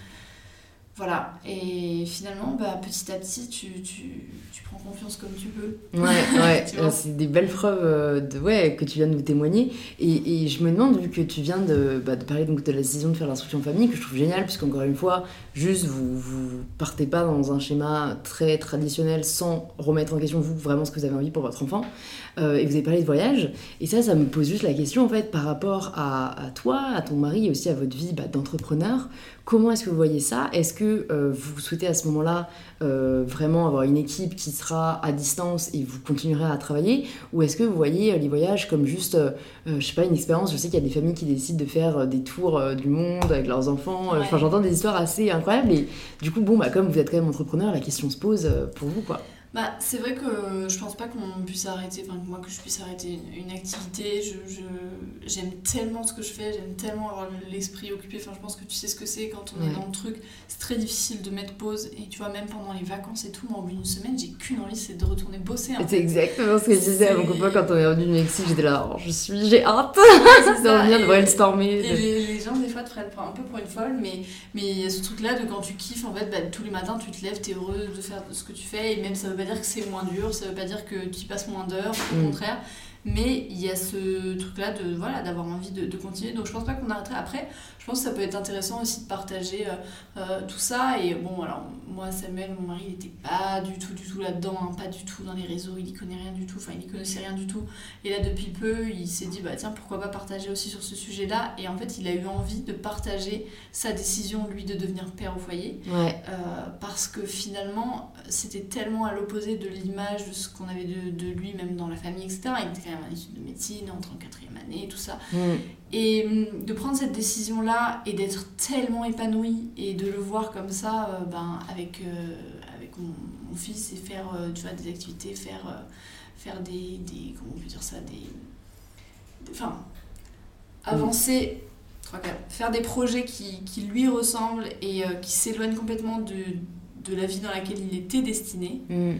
[SPEAKER 2] Euh, voilà, et finalement, bah, petit à petit, tu, tu, tu prends confiance comme tu peux.
[SPEAKER 1] Ouais, ouais, c'est des belles preuves euh, de, ouais, que tu viens de nous témoigner. Et, et je me demande, vu que tu viens de, bah, de parler donc, de la décision de faire l'instruction en famille, que je trouve génial, puisqu'encore une fois, juste vous, vous partez pas dans un schéma très traditionnel sans remettre en question vous vraiment ce que vous avez envie pour votre enfant. Euh, et vous avez parlé de voyage. Et ça, ça me pose juste la question, en fait, par rapport à, à toi, à ton mari et aussi à votre vie bah, d'entrepreneur. Comment est-ce que vous voyez ça? Est-ce que euh, vous souhaitez à ce moment-là euh, vraiment avoir une équipe qui sera à distance et vous continuerez à travailler? Ou est-ce que vous voyez les voyages comme juste, je sais pas, une expérience? Je sais qu'il y a des familles qui décident de faire des tours du monde avec leurs enfants. Enfin, j'entends des histoires assez incroyables. Et du coup, bon, bah, comme vous êtes quand même entrepreneur, la question se pose pour vous, quoi.
[SPEAKER 2] Bah, c'est vrai que je pense pas qu'on puisse arrêter, enfin moi que je puisse arrêter une, activité. Je, j'aime tellement ce que je fais, j'aime tellement avoir l'esprit occupé. Enfin, je pense que tu sais ce que c'est quand on est dans le truc. C'est très difficile de mettre pause. Et tu vois, même pendant les vacances et tout, moi, au bout d'une semaine, j'ai qu'une envie, c'est de retourner bosser.
[SPEAKER 1] C'est exactement ce que je disais à mon copain quand on est revenu du Mexique. J'étais là, oh, je suis, j'ai hâte de revenir, de brainstormer.
[SPEAKER 2] Et les, les, gens, des fois, te prennent un peu pour une folle, mais mais il y a ce truc-là de quand tu kiffes, en fait, bah, tous les matins, tu te lèves, t'es heureux de faire ce que tu fais. Et même ça veut pas dire que c'est moins dur, ça veut pas dire que tu passes moins d'heures, au mm. contraire. Mais il y a ce truc-là de voilà d'avoir envie de, de, continuer. Donc je pense pas qu'on arrêterait. Après, je pense que ça peut être intéressant aussi de partager euh, euh, tout ça. Et bon, alors moi, Samuel, mon mari, il était pas du tout, du tout là-dedans, hein, pas du tout dans les réseaux, il y connaît rien du tout, enfin, il y connaissait rien du tout. Et là, depuis peu, il s'est dit, bah tiens, pourquoi pas partager aussi sur ce sujet-là. Et en fait, il a eu envie de partager sa décision, lui, de devenir père au foyer.
[SPEAKER 1] Ouais.
[SPEAKER 2] Euh, parce que finalement, c'était tellement à l'opposé de l'image de ce qu'on avait de, de, lui, même dans la famille, etc. Il était en études de médecine, entré en quatrième année, tout ça.
[SPEAKER 1] Mm.
[SPEAKER 2] Et hum, de prendre cette décision-là et d'être tellement épanoui et de le voir comme ça euh, ben, avec, euh, avec mon, fils et faire euh, tu vois, des activités, faire, faire des, des, Comment on peut dire ça des, Enfin, avancer, faire des projets qui, qui lui ressemblent et qui s'éloignent complètement de, de la vie dans laquelle il était destiné.
[SPEAKER 1] Mm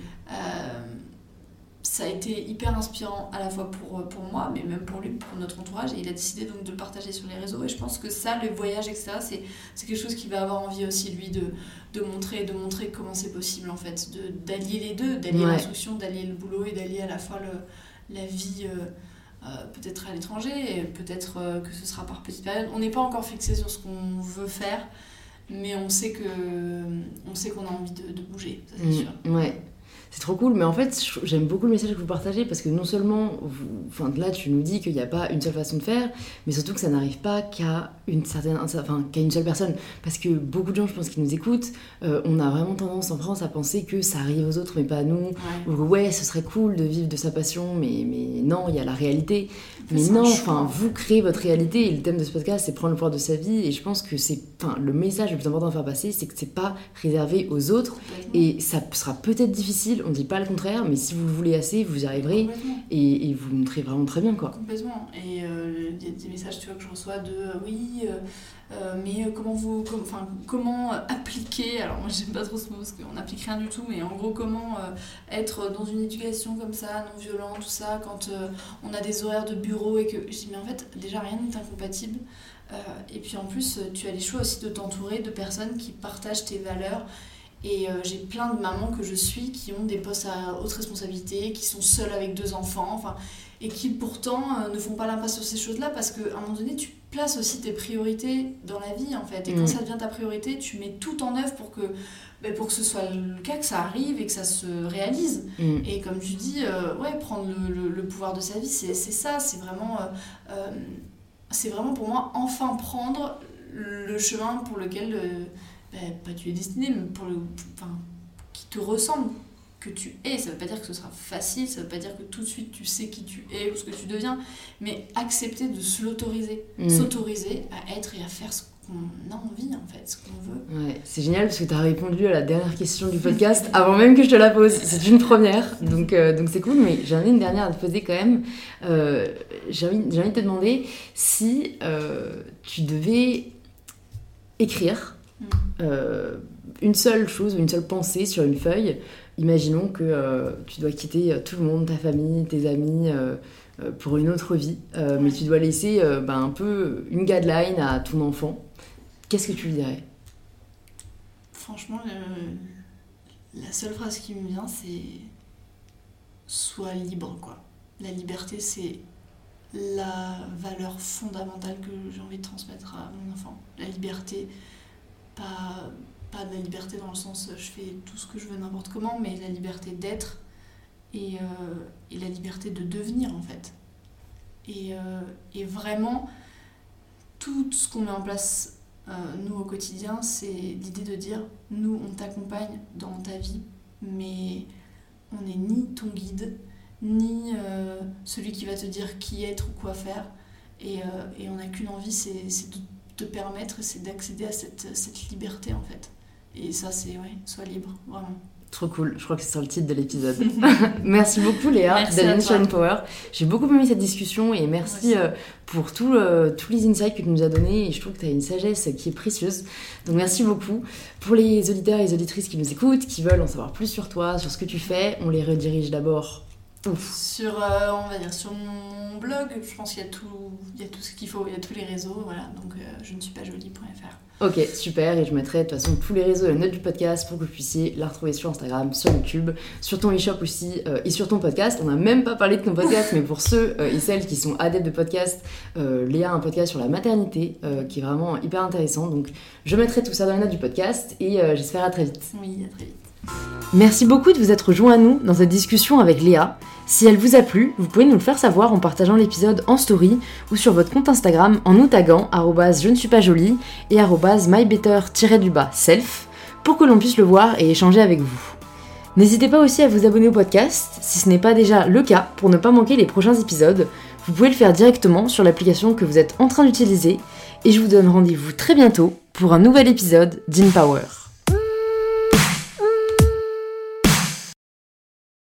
[SPEAKER 2] ça a été hyper inspirant à la fois pour, euh, pour moi, mais même pour lui, pour notre entourage. Et il a décidé donc de le partager sur les réseaux. Et je pense que ça, le voyage, etc., c'est quelque chose qu'il va avoir envie aussi, lui, de, de, montrer, de montrer comment c'est possible, en fait, d'allier les deux, d'allier l'instruction, d'allier le boulot et d'allier à la fois le, la vie. Euh, euh, peut-être à l'étranger, peut-être que ce sera par petite période. On n'est pas encore fixé sur ce qu'on veut faire, mais on sait que on sait qu'on a envie de, de bouger, ça c'est
[SPEAKER 1] mmh,
[SPEAKER 2] sûr.
[SPEAKER 1] Ouais. C'est trop cool, mais en fait, j'aime beaucoup le message que vous partagez parce que non seulement, vous, enfin, là, tu nous dis qu'il n'y a pas une seule façon de faire, mais surtout que ça n'arrive pas qu'à une certaine, enfin, qu'à une seule personne. Parce que beaucoup de gens, je pense, qui nous écoutent, euh, on a vraiment tendance en France à penser que ça arrive aux autres, mais pas à nous. Ou ouais, ce serait cool de vivre de sa passion, mais, mais non, il y a la réalité. Mais non, enfin, vous créez votre réalité et le thème de ce podcast, c'est prendre le pouvoir de sa vie. Et je pense que c'est, enfin, le message le plus important à faire passer, c'est que c'est pas réservé aux autres. Et ça sera peut-être difficile, on dit pas le contraire, mais si vous le voulez assez, vous y arriverez. Et, et, vous montrez vraiment très bien, quoi.
[SPEAKER 2] Complètement. Et euh, il y a des messages, tu vois, que je reçois de euh, oui. Euh, mais comment vous comment appliquer alors moi j'aime pas trop ce mot parce qu'on n'applique rien du tout mais en gros comment être dans une éducation comme ça non violente tout ça quand on a des horaires de bureau et que je dis mais en fait déjà rien n'est incompatible et puis en plus tu as les choix aussi de t'entourer de personnes qui partagent tes valeurs et j'ai plein de mamans que je suis qui ont des postes à haute responsabilité, qui sont seules avec deux enfants, enfin, et qui pourtant ne font pas l'impasse sur ces choses-là parce qu'à un moment donné, tu places aussi tes priorités dans la vie en fait. Et quand mm. ça devient ta priorité, tu mets tout en œuvre pour que, ben, pour que ce soit le cas, que ça arrive et que ça se réalise. Mm. Et comme tu dis, euh, ouais, prendre le, le, pouvoir de sa vie, c'est ça, c'est vraiment, euh, euh, c'est vraiment pour moi enfin prendre le chemin pour lequel, ben, pas tu es destiné, mais pour le, enfin, qui te ressemble que tu es. Ça veut pas dire que ce sera facile, ça veut pas dire que tout de suite tu sais qui tu es ou ce que tu deviens, mais accepter de se l'autoriser, mm. s'autoriser à être et à faire ce qu'on a envie en fait, ce qu'on veut.
[SPEAKER 1] Ouais, c'est génial parce que tu as répondu à la dernière question du podcast avant même que je te la pose. C'est une première, donc euh, donc c'est cool, mais j'en ai une dernière à te poser quand même. Euh, J'ai envie, envie, de te demander si euh, tu devais écrire mm. une seule chose une seule pensée sur une feuille imaginons que euh, tu dois quitter euh, tout le monde, ta famille, tes amis, euh, pour une autre vie, mais tu dois laisser ben, un peu une guideline à ton enfant. Qu'est-ce que tu lui dirais?
[SPEAKER 2] Franchement, la seule phrase qui me vient, c'est sois libre, quoi. La liberté, c'est la valeur fondamentale que j'ai envie de transmettre à mon enfant. La liberté, pas, de la liberté dans le sens je fais tout ce que je veux n'importe comment, mais la liberté d'être et, euh, et, la liberté de devenir en fait. Et, euh, et vraiment, tout ce qu'on met en place, euh, nous, au quotidien, c'est l'idée de dire, nous, on t'accompagne dans ta vie, mais on n'est ni ton guide, ni euh, celui qui va te dire qui être ou quoi faire. Et, euh, et on n'a qu'une envie, c'est de te permettre, c'est d'accéder à cette, cette, liberté en fait. Et ça, c'est, ouais, sois libre, vraiment.
[SPEAKER 1] Trop cool, je crois que c'est sur le titre de l'épisode. merci beaucoup Léa d'Alien Power. J'ai beaucoup aimé cette discussion et merci euh, pour tout, tous les insights que tu nous as donnés et je trouve que tu as une sagesse qui est précieuse. Donc merci beaucoup. Pour les auditeurs et les auditrices qui nous écoutent, qui veulent en savoir plus sur toi, sur ce que tu fais, on les redirige d'abord
[SPEAKER 2] sur, euh, on va dire, sur mon blog, je pense qu'il y a tout, il y a tout ce qu'il faut, il y a tous les réseaux, voilà, donc euh, je ne suis pas jolie.fr.
[SPEAKER 1] Ok, super, et je mettrai de toute façon tous les réseaux et les notes du podcast pour que vous puissiez la retrouver sur Instagram, sur YouTube, sur ton e-shop aussi, euh, et sur ton podcast. On n'a même pas parlé de ton podcast, mais pour ceux et celles qui sont adeptes de podcast, Léa a un podcast sur la maternité qui est vraiment hyper intéressant, donc je mettrai tout ça dans les notes du podcast, et j'espère à très vite.
[SPEAKER 2] Oui, à très vite.
[SPEAKER 1] Merci beaucoup de vous être joint à nous dans cette discussion avec Léa. Si elle vous a plu, vous pouvez nous le faire savoir en partageant l'épisode en story ou sur votre compte Instagram en nous taguant je ne suis pas jolie et mybetter-self pour que l'on puisse le voir et échanger avec vous. N'hésitez pas aussi à vous abonner au podcast si ce n'est pas déjà le cas pour ne pas manquer les prochains épisodes. Vous pouvez le faire directement sur l'application que vous êtes en train d'utiliser et je vous donne rendez-vous très bientôt pour un nouvel épisode d'InPower.